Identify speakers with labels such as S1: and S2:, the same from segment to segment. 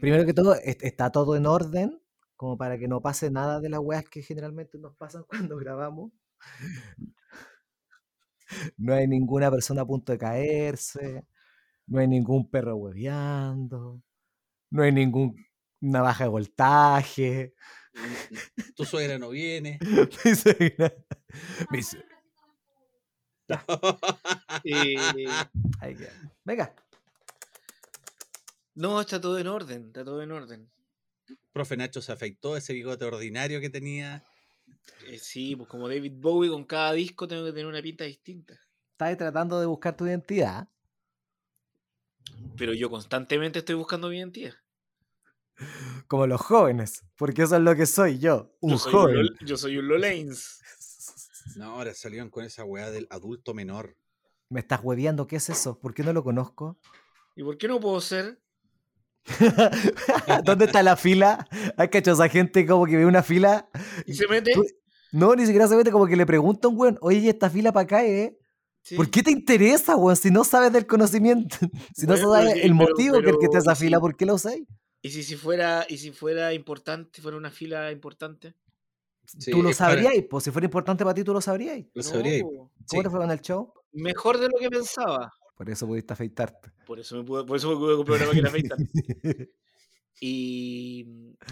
S1: Primero que todo, est- está todo en orden, como para que no pase nada de las weas que generalmente nos pasan cuando grabamos. No hay ninguna persona a punto de caerse, no hay ningún perro hueveando, no hay ninguna baja de voltaje.
S2: Tu suegra no viene.
S1: Mi suegra- mi su- Ahí queda. Venga.
S3: No, está todo en orden, está todo en orden.
S2: Profe Nacho se afeitó ese bigote ordinario que tenía.
S3: Eh, sí, pues como David Bowie con cada disco tengo que tener una pinta distinta.
S1: Estás tratando de buscar tu identidad.
S3: Pero yo constantemente estoy buscando mi identidad.
S1: Como los jóvenes, porque eso es lo que soy yo, un
S3: yo soy
S1: joven.
S3: Un, Lol- yo soy un Lolains.
S2: No, ahora salieron con esa weá del adulto menor.
S1: Me estás hueveando, ¿qué es eso? ¿Por qué no lo conozco?
S3: ¿Y por qué no puedo ser?
S1: ¿Dónde está la fila? ¿Hay cacho esa gente como que ve una fila?
S3: ¿Y se mete?
S1: Tú- No, ni siquiera se mete como que le pregunta a un weón, oye, ¿y esta fila para acá, ¿eh?
S3: Sí.
S1: ¿Por qué te interesa, weón? Si no sabes del conocimiento, si no
S3: Bueno,
S1: sabes
S3: sí,
S1: el
S3: pero-
S1: motivo que el que está esa
S3: pero
S1: fila,
S3: sí.
S1: ¿por qué lo usáis?
S3: ¿Y si, si fuera, y si fuera importante, fuera una fila importante?
S2: Sí,
S1: tú lo
S2: para-
S1: sabrías, pues si fuera importante para ti, tú lo sabrías.
S2: Lo
S3: No,
S2: sabría.
S3: po.
S1: ¿Cómo
S2: Sí.
S1: te fue con el show?
S3: Mejor de lo que pensaba.
S1: Por eso pudiste afeitarte.
S3: Por eso me pude, por eso me pude comprar una máquina. Y,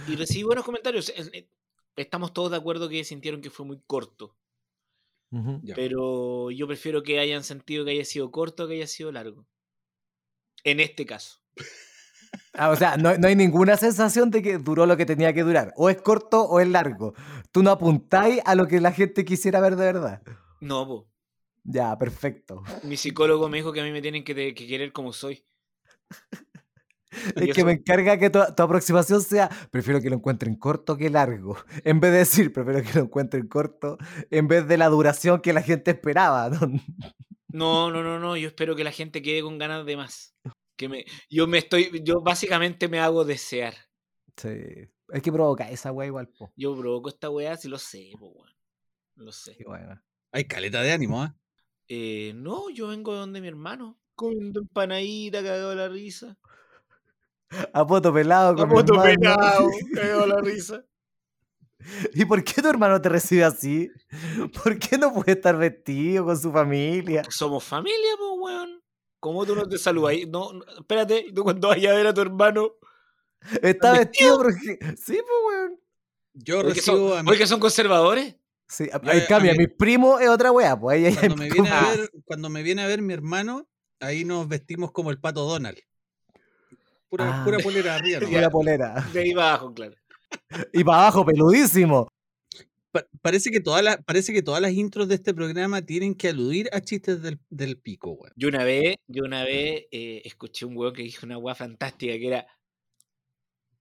S3: y recibí buenos comentarios. Eh, Estamos todos de acuerdo que sintieron que fue muy corto. Pero yo prefiero que hayan sentido que haya sido corto que haya sido largo. En este caso.
S1: Ah, o sea, no, no hay ninguna sensación de que duró lo que tenía que durar. O es corto o es largo. Tú no apuntáis a lo que la gente quisiera ver de verdad.
S3: No, po.
S1: Ya, perfecto.
S3: mi psicólogo me dijo que a mí me tienen que, querer como soy.
S1: Es que
S3: eso-
S1: me encarga que tu, tu aproximación sea, prefiero que lo encuentren corto que largo. En vez de decir, prefiero que lo encuentren corto, en vez de la duración que la gente esperaba. ¿no?
S3: No, no, no, no. Yo espero que la gente quede con ganas de más. Que me, yo me estoy, yo básicamente me hago desear.
S1: Sí. Hay que provocar esa wea igual, po.
S3: Yo provoco esta weá si lo sé, po, weón. Lo sé.
S1: Qué buena.
S2: Hay caleta de ánimo, ¿ah?
S3: Eh, no, yo vengo de donde mi hermano. Comiendo empanadita, cagado de la risa.
S1: A poto pelado con
S3: A
S1: mi
S3: poto
S1: hermano.
S3: pelado, cagado de la risa.
S1: ¿Y por qué tu hermano te recibe así? ¿Por qué no puede estar vestido con su familia?
S3: Somos familia, po, weón. ¿Cómo tú no te saludas? No, no, espérate, tú cuando vayas a ver a tu hermano.
S1: Está vestido porque... Sí, pues, weón.
S2: Yo
S3: Porque
S2: recibo
S3: son,
S2: a mi-
S3: porque son conservadores.
S1: Sí,
S2: Yo,
S1: ahí
S2: a
S1: cambia.
S2: mí-
S1: Mi primo es otra wea, pues ahí, ahí
S2: cuando me viene a ver, cuando me viene a ver mi hermano, ahí nos vestimos como el pato Donald. Pura,
S1: Ah.
S2: pura polera arriba, ¿no?
S1: Pura polera.
S3: De ahí para abajo, claro.
S1: Y para abajo, peludísimo.
S2: Pa- parece, que todas las, parece que todas las intros de este programa tienen que aludir a chistes del, del pico, weón.
S3: Yo una vez, yo una vez eh, escuché un weón que dijo una weá fantástica que era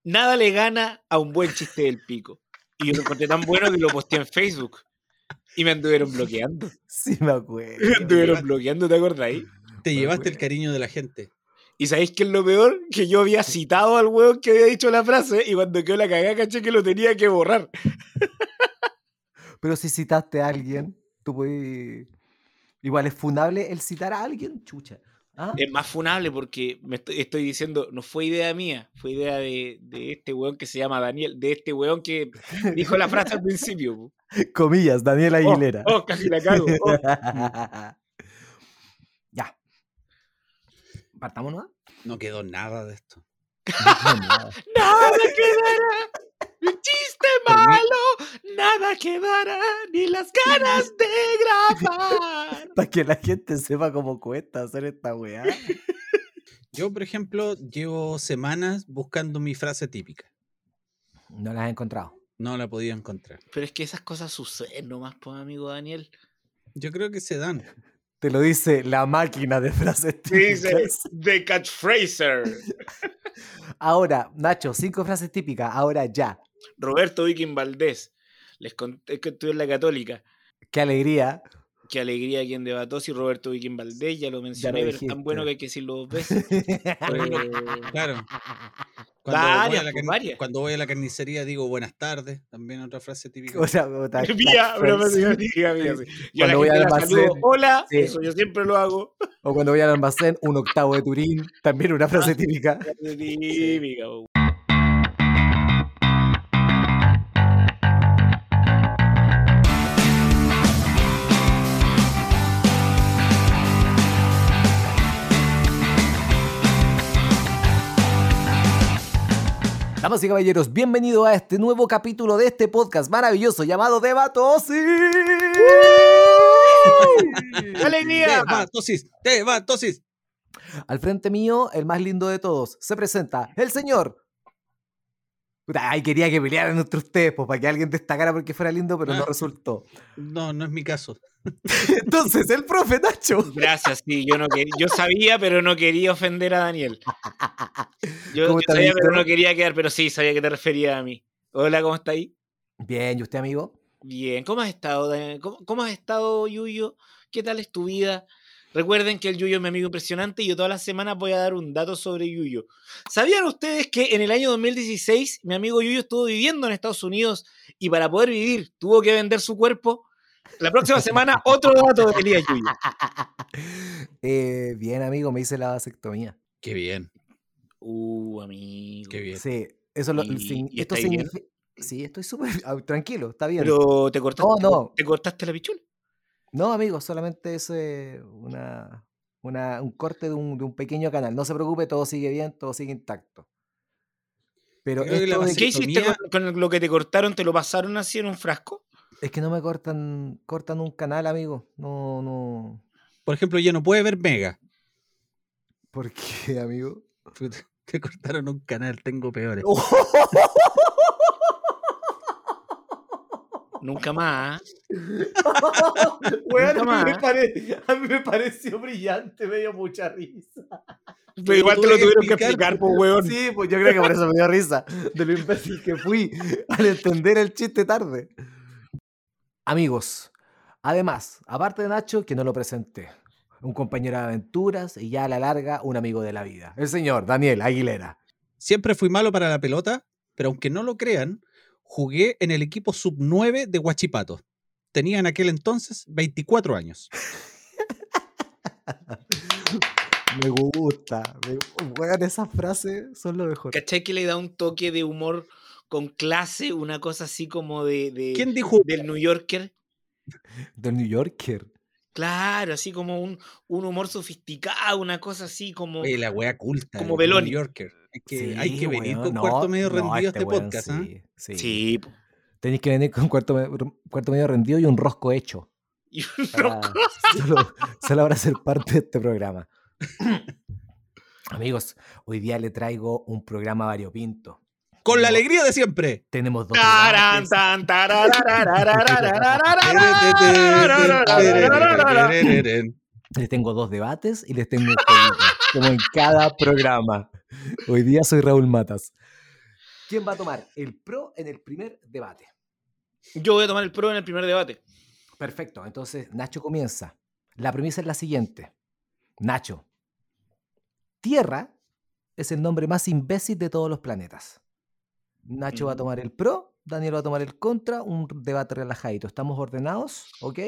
S3: nada le gana a un buen chiste del pico. Y yo lo encontré tan bueno que lo posteé en Facebook. Y me anduvieron bloqueando.
S1: Sí, me acuerdo.
S3: Me anduvieron bloqueando, ¿te acordáis?
S2: Te
S1: Ah,
S2: llevaste el cariño de la gente.
S3: ¿Y sabéis qué es lo peor? Que yo había citado al weón que había dicho la frase y cuando quedó la cagada caché que lo tenía que borrar.
S1: Pero si citaste a alguien, tú puedes... Igual es funable el citar a alguien, chucha. ¿Ah?
S3: Es más funable porque me estoy, estoy diciendo, no fue idea mía, fue idea de, de este weón que se llama Daniel, de este weón que dijo la frase al principio. po.
S1: Comillas, Daniela
S3: Oh,
S1: Aguilera.
S3: Oh, casi la cago. oh.
S1: ya. ¿Partamos no?
S2: No quedó nada de esto.
S3: Nada quedará, un chiste
S2: mí-
S3: malo, nada quedará, ni las ganas de grabar.
S1: Para que la gente sepa cómo cuesta hacer esta weá.
S2: Yo, por ejemplo, llevo semanas buscando mi frase típica.
S1: No las he encontrado.
S2: No la podía encontrar.
S3: Pero es que esas cosas suceden nomás, pues, amigo Daniel.
S2: Yo creo que se dan.
S1: Te lo dice la máquina de frases
S3: Dice
S1: típicas.
S3: The Catchphraser.
S1: Ahora, Nacho, cinco frases típicas. Ahora ya.
S3: Roberto Viking Valdés. Les conté que estuve en la Católica.
S1: Qué alegría.
S3: Qué alegría quien debató si Roberto Viking Valdés, ya lo mencioné, pero es tan bueno que hay que decirlo dos veces. Eh,
S2: Claro. Cuando,
S3: Varias,
S2: voy a la
S3: pues, varias.
S2: cuando voy a la carnicería digo buenas tardes. También otra frase típica.
S1: o sea,
S3: Mía, pero me diga, mía, sí. Yo
S1: Cuando
S3: a
S1: voy al almacén,
S3: saludo, hola,
S1: sí.
S3: eso yo siempre lo hago.
S1: O cuando voy al almacén, un octavo de Turín. También una frase típica.
S3: Típica,
S1: Damas y caballeros, bienvenido a este nuevo capítulo de este podcast maravilloso llamado Debatosis.
S3: ¡Alegría!
S2: Debatosis, Debatosis.
S1: Al frente mío, el más lindo de todos, se presenta el señor Ay, quería que pelearan entre ustedes, pues para que alguien destacara porque fuera lindo, pero no, resultó.
S2: No, no es mi caso.
S1: Entonces, el profe Nacho.
S3: Gracias, sí, yo no yo sabía, pero no quería ofender a Daniel. Yo, sabía, pero no quería quedar, pero sí, sabía que te refería a mí. Hola, ¿cómo está ahí?
S1: Bien, ¿y usted, amigo?
S3: Bien, ¿cómo has estado, Daniel? ¿Cómo, cómo has estado, Yuyo? ¿Qué tal es tu vida? Recuerden que el Yuyo es mi amigo impresionante y yo todas las semanas voy a dar un dato sobre Yuyo. ¿Sabían ustedes que en el año 2016 mi amigo Yuyo estuvo viviendo en Estados Unidos y para poder vivir tuvo que vender su cuerpo? La próxima semana otro dato de Elías Yuyo.
S1: Eh, bien, amigo, me hice la vasectomía.
S2: Qué bien.
S3: Uh, amigo.
S2: Qué bien.
S1: Sí, esto significa... Sí, estoy súper tranquilo, está bien.
S3: Pero te cortaste, ¿te cortaste la pichula.
S1: No, amigos, solamente es una, un corte de un, pequeño canal. No se preocupe, todo sigue bien, todo sigue intacto. Pero
S3: ¿Qué hiciste con, con, lo que te cortaron? ¿Te lo pasaron así en un frasco?
S1: Es que no me cortan, cortan un canal, amigo. No, no.
S2: Por ejemplo, ya no puede ver Mega.
S1: ¿Por qué, amigo?
S2: Te cortaron un canal, tengo peores.
S1: Oh,
S3: Nunca más.
S1: bueno, a, mí. Me pareció brillante, me dio mucha risa.
S3: Pero igual te lo tuvieron que
S2: explicar,
S3: pues, weón.
S1: Sí, pues yo creo que por eso me dio risa. De lo imbécil que fui al entender el chiste tarde. Amigos, además, aparte de Nacho, que no lo presenté, un compañero de aventuras y ya a la larga un amigo de la vida, el señor Daniel Aguilera.
S2: Siempre fui malo para la pelota, pero aunque no lo crean, jugué en el equipo sub-9 de Huachipato. Tenía en aquel entonces 24 años.
S1: me gusta. Me, esas frases, son lo mejor.
S3: ¿Cachai que le da un toque de humor con clase? Una cosa así como de.
S2: ¿Quién dijo?
S3: Del New Yorker.
S1: Del New Yorker.
S3: Claro, así como un, un humor sofisticado, una cosa así como.
S2: Oye, la wea culta.
S3: Como Beloni.
S2: New Yorker. Hay que,
S1: sí, este este
S2: hay ¿ah? que venir con cuarto medio rendido no, este,
S1: este
S2: podcast.
S1: Sí, ¿eh?
S3: sí. sí.
S1: Tenéis que venir con cuarto, cuarto medio rendido y un rosco hecho.
S3: Y un
S1: para,
S3: rosco.
S1: Solo, solo para ser parte de este programa. Amigos, hoy día le traigo un programa variopinto.
S2: Con la alegría de siempre.
S1: Tenemos dos.
S3: Les tengo dos
S1: debates
S3: y les tengo un como en cada programa.
S1: Hoy día soy Raúl Matas. ¿Quién va a tomar el pro en el primer debate?
S3: Yo voy a tomar el pro en el primer debate.
S1: Perfecto, entonces Nacho comienza. La premisa es la siguiente. Nacho, Tierra es el nombre más imbécil de todos los planetas. Nacho va a
S3: mm.
S1: tomar el pro, Daniel va a tomar el contra, un debate relajadito. ¿Estamos ordenados? ¿Ok?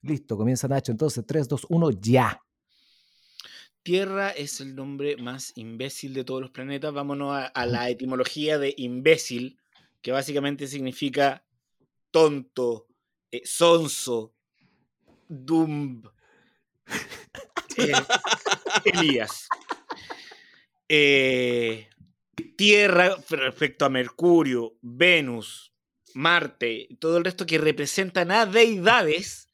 S1: Listo, comienza Nacho. Entonces, 3, 2, 1, ya.
S3: Tierra es el nombre más imbécil de todos los planetas. Vámonos a, a la etimología de imbécil, que básicamente significa tonto, eh, sonso, dumb, eh, Elías. Eh, tierra respecto a Mercurio, Venus, Marte, todo el resto que representan a deidades.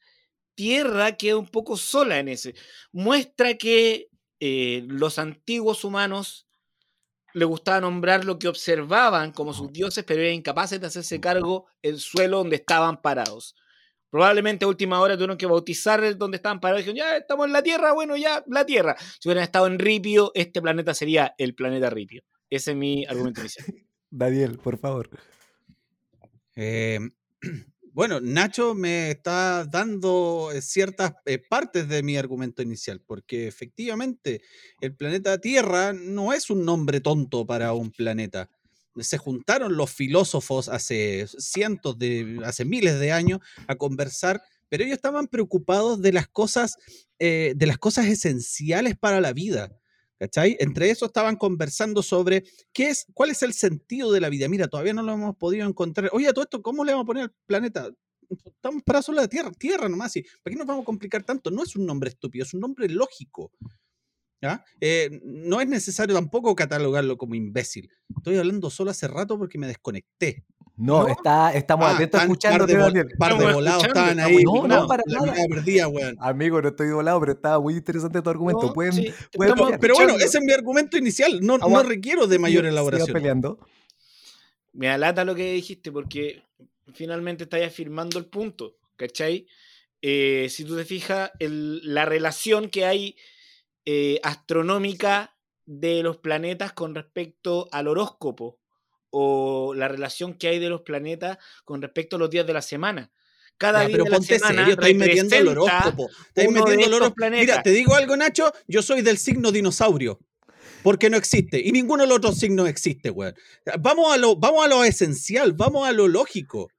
S3: Tierra queda un poco sola en ese. Muestra que eh, los antiguos humanos le gustaba nombrar lo que observaban como sus dioses, pero eran incapaces de hacerse cargo el suelo donde estaban parados. Probablemente a última hora tuvieron que bautizar el donde estaban parados. Dijeron, ya estamos en la Tierra, bueno, ya la Tierra. Si hubieran estado en Ripio, este planeta sería el planeta Ripio. Ese es mi argumento inicial.
S1: Daniel, por favor.
S2: Eh, bueno, Nacho me está dando eh, ciertas eh, partes de mi argumento inicial, porque efectivamente el planeta Tierra no es un nombre tonto para un planeta. Se juntaron los filósofos hace cientos de, hace miles de años a conversar, pero ellos estaban preocupados de las cosas, eh, de las cosas esenciales para la vida. ¿Cachai? Entre eso estaban conversando sobre qué es, cuál es el sentido de la vida. Mira, todavía no lo hemos podido encontrar. Oye, todo esto, ¿cómo le vamos a poner al planeta? Estamos para solo la Tierra, Tierra nomás. ¿y ¿Para qué nos vamos a complicar tanto? No es un nombre estúpido, es un nombre lógico. ¿ya? Eh, no es necesario tampoco catalogarlo como imbécil. Estoy hablando solo hace rato porque me desconecté.
S1: No,
S3: No.
S1: está, estamos
S2: Ah,
S1: atentos escuchándote,
S2: par de, par de volados
S3: escuchando,
S2: estaban ahí.
S1: No, no, para
S2: la
S1: nada.
S2: perdida, weón.
S1: Amigo, no estoy volado, pero estaba muy interesante tu argumento.
S3: No,
S1: Pueden,
S3: sí,
S1: pueden
S3: estamos.
S2: Pero bueno,
S3: escuchando.
S2: ese es mi argumento inicial. No, no requiero de mayor elaboración.
S1: peleando.
S3: me alata lo que dijiste porque finalmente estáis afirmando el punto, ¿cachai? Eh, si tú te fijas, el- la relación que hay eh, astronómica de los planetas con respecto al horóscopo o la relación que hay de los planetas con respecto a los días de la semana. Cada
S2: Ya,
S3: día
S2: pero
S3: de la
S2: ponte
S3: semana
S2: serio, estáis metiendo el horóscopo. Estáis metiendo el horóscopo. Mira, te digo algo, Nacho. Yo soy del signo dinosaurio. Porque no existe. Y ninguno de los otros signos existe, weón. Vamos a lo, vamos a lo esencial, vamos a lo lógico.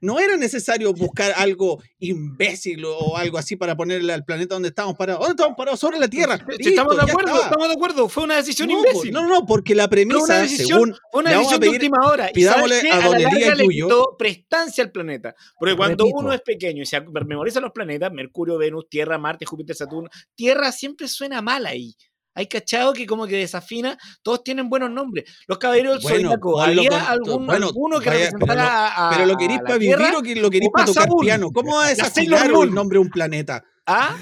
S2: No era necesario buscar algo imbécil o algo así para ponerle al planeta donde estábamos parados. ¿Dónde estamos parados? Sobre la Tierra.
S3: Sí, estamos de
S2: Listo,
S3: acuerdo, estamos de acuerdo. Fue una decisión
S2: No,
S3: imbécil.
S2: no, no, porque la
S3: Fue una
S2: premisa,
S3: decisión,
S2: según.
S3: fue una decisión de
S2: pedir-
S3: última hora. ¿Y
S2: pidámosle a
S3: a
S2: don
S3: la
S2: Elías
S3: larga le
S2: Yuyo.
S3: quitó prestancia al planeta. Porque cuando
S1: Repito.
S3: uno es pequeño y se memoriza los planetas, Mercurio, Venus, Tierra, Marte, Júpiter, Saturno, Tierra siempre suena mal ahí. Hay cachado que como que desafina, todos tienen buenos nombres. Los caballeros del
S2: Bueno,
S3: Zodíaco, ¿había
S2: con-
S3: algún,
S2: bueno,
S3: alguno que
S2: vaya,
S3: representara
S2: pero lo-
S3: a,
S2: Pero lo
S3: la
S2: para vivir
S3: Tierra?
S2: o que lo queréis
S3: o
S2: para tocar piano. ¿Cómo vas a desafinar el nombre de un planeta?
S3: ¿Ah?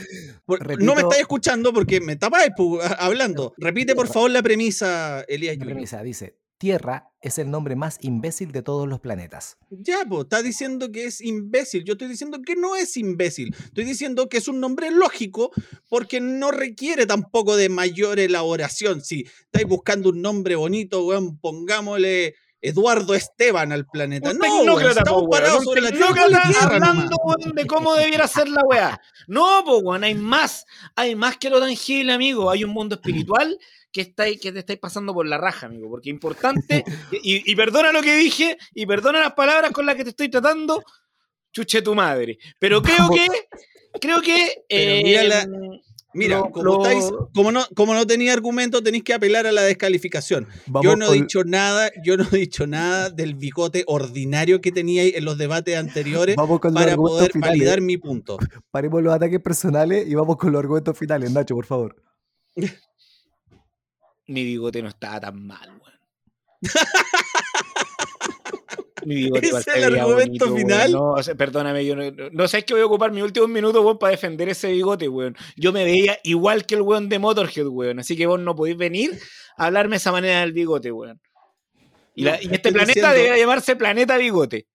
S2: Por- no me estáis escuchando porque me tapáis hablando. Repite, por favor, la premisa, Elías
S1: La premisa dice: Tierra es el nombre más imbécil de todos los planetas.
S2: Ya, pues, está diciendo que es imbécil. Yo estoy diciendo que no es imbécil. Estoy diciendo que es un nombre lógico porque no requiere tampoco de mayor elaboración. Si estáis buscando un nombre bonito, weón, pongámosle Eduardo Esteban al planeta.
S3: Un
S2: no, weón, estamos
S3: po, weón,
S2: parados sobre la tierra,
S3: hablando, weón, de cómo debiera ser la weá. No, pues, weón, hay más. Hay más que lo tangible, amigo. Hay un mundo espiritual que, está ahí- que te estáis pasando por la raja, amigo. Porque es importante, y, y perdona lo que dije, y perdona las palabras con las que te estoy tratando, chuche tu madre. Pero creo
S1: Vamos.
S3: que, creo que...
S2: Pero mira
S3: eh,
S2: la- Mira,
S3: lo-
S2: como,
S3: lo-
S2: estáis, como, no, como no tenía argumento, tenéis que apelar a la descalificación.
S1: Vamos
S2: yo no he
S1: con-
S2: dicho nada, yo no he dicho nada del bigote ordinario que teníais en los debates anteriores
S1: Vamos con los
S2: para poder
S1: finales.
S2: validar mi punto.
S1: Paremos los ataques personales y vamos con los argumentos finales. Nacho, por favor.
S3: Mi bigote no estaba tan mal, weón. Mi bigote igual
S2: ¿Ese
S3: se
S2: es el argumento
S3: bonito,
S2: final?
S3: No, o sea, perdóname, yo no, no, no sabes que voy a ocupar mis últimos minutos, weón, para defender ese bigote, weón. Yo me veía igual que el weón de Motorhead, weón. Así que vos no podéis venir a hablarme de esa manera del bigote, weón. Y, la-
S2: No,
S3: y este planeta
S2: diciendo-
S3: debería llamarse Planeta Bigote.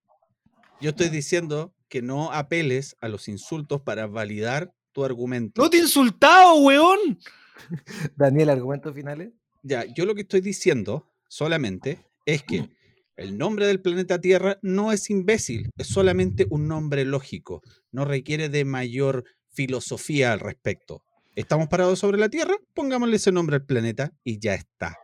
S2: Yo estoy diciendo que no apeles a los insultos para validar tu argumento.
S3: No te he insultado, weón.
S1: Daniel, argumentos finales.
S2: Ya, yo lo que estoy diciendo solamente es que el nombre del planeta Tierra no es imbécil, es solamente un nombre lógico, no requiere de mayor filosofía al respecto. ¿Estamos parados sobre la Tierra? Pongámosle ese nombre al planeta y ya está.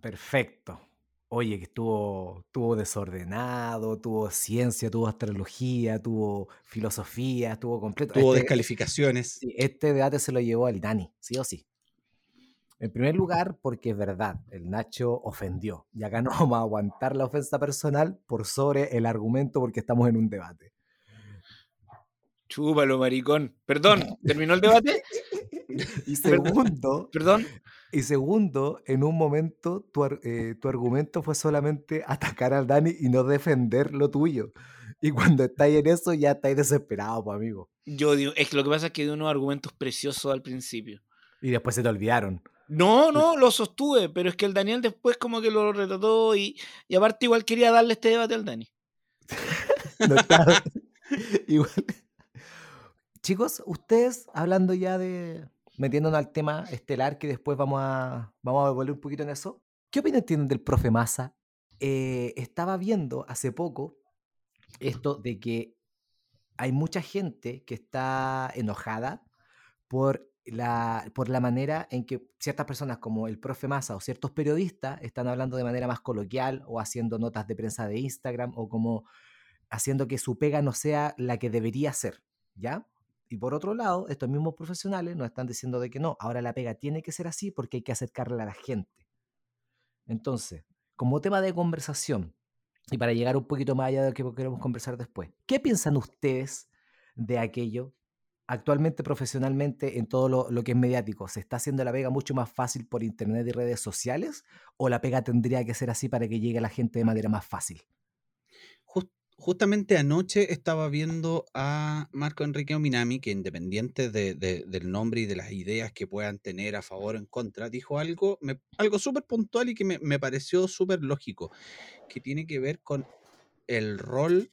S1: Perfecto. Oye, que estuvo, desordenado, tuvo ciencia, tuvo astrología, tuvo filosofía, estuvo completo.
S2: Tuvo
S1: Este-
S2: descalificaciones.
S1: Este debate se lo llevó al Itani, sí o sí. En primer lugar, porque es verdad, el Nacho ofendió. Y acá no vamos a aguantar la ofensa personal por sobre el argumento porque estamos en un debate.
S3: Chúpalo, maricón. Perdón, ¿terminó el debate?
S1: Y segundo,
S3: Perdón.
S1: y segundo, en un momento tu, eh, tu argumento fue solamente atacar al Dani y no defender lo tuyo. Y cuando estáis en eso ya estáis desesperados, pues, amigo.
S3: Yo digo, es que lo que pasa es que di unos argumentos preciosos al principio.
S1: Y después se te olvidaron.
S3: No, no, lo sostuve, pero es que el Daniel después como que lo retrató y, y aparte igual quería darle este debate al Dani.
S1: No Igual. Chicos, ustedes hablando ya de. metiéndonos al tema estelar, que después vamos a, vamos a volver un poquito en eso. ¿Qué opinión tienen del profe Massa? Eh, estaba viendo hace poco esto de que hay mucha gente que está enojada por por la manera en que ciertas personas como el profe Massa o ciertos periodistas están hablando de manera más coloquial o haciendo notas de prensa de Instagram o como haciendo que su pega no sea la que debería ser, ¿ya? Y por otro lado, estos mismos profesionales nos están diciendo de que no, ahora la pega tiene que ser así porque hay que acercarla a la gente. Entonces, como tema de conversación, y para llegar un poquito más allá de lo que queremos conversar después, ¿qué piensan ustedes de aquello actualmente profesionalmente en todo lo, que es mediático, ¿se está haciendo la pega mucho más fácil por internet y redes sociales? ¿O la pega tendría que ser así para que llegue a la gente de manera más fácil?
S2: Jus- justamente anoche estaba viendo a Marco Enrique Ominami, que independiente de- de- del nombre y de las ideas que puedan tener a favor o en contra, dijo algo, algo súper puntual y que me, me pareció súper lógico, que tiene que ver con el rol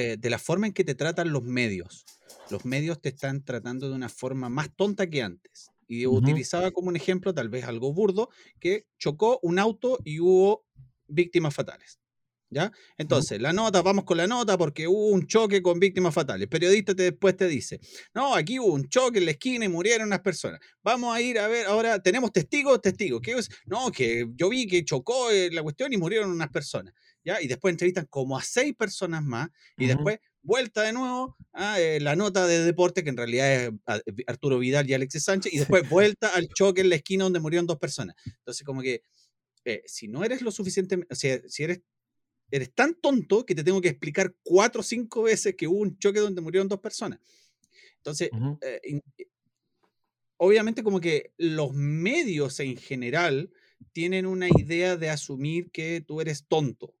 S2: eh, de la forma en que te tratan los medios. Los medios te están tratando de una forma más tonta que antes. Y utilizaba como un ejemplo, tal vez algo burdo, que chocó un auto y hubo víctimas fatales. ¿Ya? Entonces, la nota, vamos con la nota porque hubo un choque con víctimas fatales. El periodista te, después te dice, no, aquí hubo un choque en la esquina y murieron unas personas. Vamos a ir a ver, ahora, ¿tenemos testigos? Testigos. ¿Qué es? No, que yo vi que chocó eh, la cuestión y murieron unas personas. ¿Ya? Y después entrevistan como a seis personas más y después vuelta de nuevo a eh, la nota de deporte, que en realidad es a- Arturo Vidal y Alexis Sánchez, y después vuelta al choque en la esquina donde murieron dos personas. Entonces, como que eh, si no eres lo suficiente, o sea, si eres, eres tan tonto que te tengo que explicar cuatro o cinco veces que hubo un choque donde murieron dos personas. Entonces, eh, obviamente como que los medios en general tienen una idea de asumir que tú eres tonto.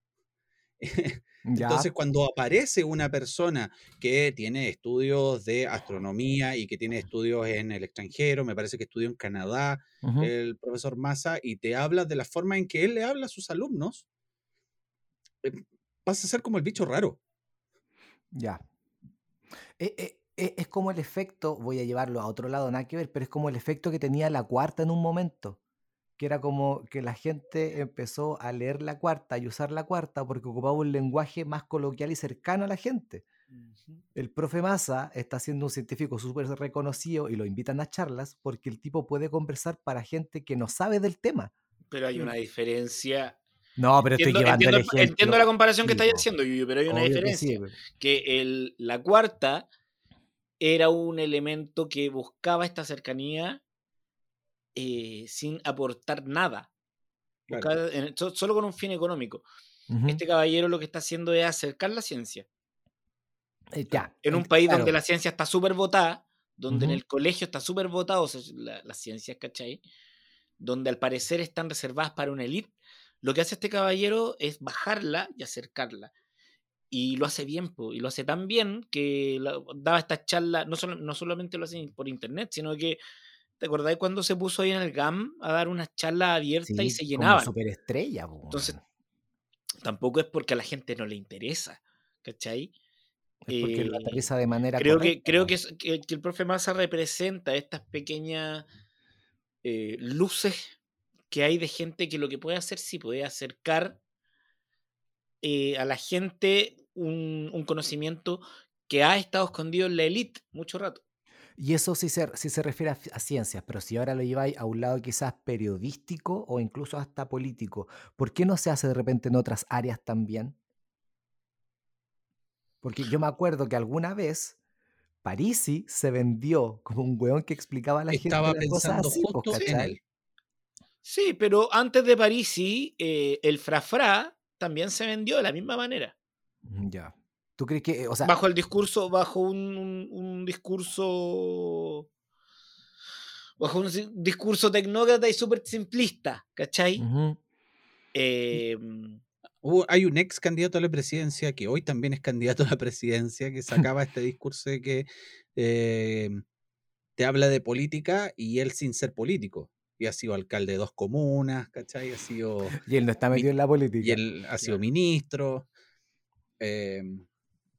S1: Ya.
S2: Entonces, cuando aparece una persona que tiene estudios de astronomía y que tiene estudios en el extranjero, me parece que estudió en Canadá, el profesor Massa, y te habla de la forma en que él le habla a sus alumnos, eh, vas a ser como el bicho raro.
S1: Ya. Eh, eh, eh, es como el efecto, voy a llevarlo a otro lado, nada que ver, pero es como el efecto que tenía la cuarta en un momento, que era como que la gente empezó a leer la cuarta y usar la cuarta porque ocupaba un lenguaje más coloquial y cercano a la gente. El profe Massa está siendo un científico súper reconocido y lo invitan a charlas porque el tipo puede conversar para gente que no sabe del tema.
S3: Pero hay una diferencia.
S1: No, pero estoy
S3: Entiendo,
S1: llevando el
S3: entiendo-
S1: ejemplo.
S3: entiendo la comparación que
S1: Sí,
S3: estáis haciendo, Yuyu, pero hay una
S1: que
S3: diferencia.
S1: sí,
S3: que el, la cuarta era un elemento que buscaba esta cercanía eh, sin aportar nada.
S2: Claro.
S3: En- so- solo con un fin económico.
S1: Ujú.
S3: Este caballero lo que está haciendo es acercar la ciencia.
S1: Eh, ya,
S3: En un país
S1: claro.
S3: donde la ciencia está súper votada, donde en
S1: Ujú.
S3: el colegio está súper votado o sea, la- las ciencias, ¿cachai? Donde al parecer están reservadas para una élite, lo que hace este caballero es bajarla y acercarla. Y lo hace bien, po, y lo hace tan bien que la- daba estas charlas, no, solo, no solamente lo hace por internet, sino que, ¿te acordáis cuando se puso ahí en el GAM a dar unas charlas abiertas y se
S1: como
S3: llenaban?
S1: superestrella, po,
S3: Entonces. Tampoco es porque a la gente no le interesa, ¿cachai?
S1: Es porque lo
S3: eh,
S1: aterriza de manera
S3: Creo, que, creo que, es- que- que el profe Massa representa estas pequeñas eh, luces que hay de gente que lo que puede hacer, sí, puede acercar eh, a la gente un, un conocimiento que ha estado escondido en la élite mucho rato.
S1: Y eso sí se, sí se refiere a, ciencias, pero si ahora lo lleváis a un lado quizás periodístico o incluso hasta político, ¿por qué no se hace de repente en otras áreas también? Porque yo me acuerdo que alguna vez Parisi se vendió como un weón que explicaba a la gente las cosas así, pues.
S3: Sí, pero antes de Parisi, eh, el Frafra también se vendió de la misma manera.
S1: Mm, Ya. ¿Tú crees que, o sea,
S3: bajo el discurso, bajo un, un- un discurso, bajo un discurso tecnócrata y súper simplista, ¿cachai? Eh,
S2: Hubo- hay un ex candidato a la presidencia que hoy también es candidato a la presidencia que sacaba este discurso de que eh, te habla de política y él sin ser político. Y ha sido alcalde de dos comunas, ¿cachai? Ha sido,
S1: y él no está metido en la
S2: y
S1: política.
S2: él ha sido
S3: Claro.
S2: ministro. eh,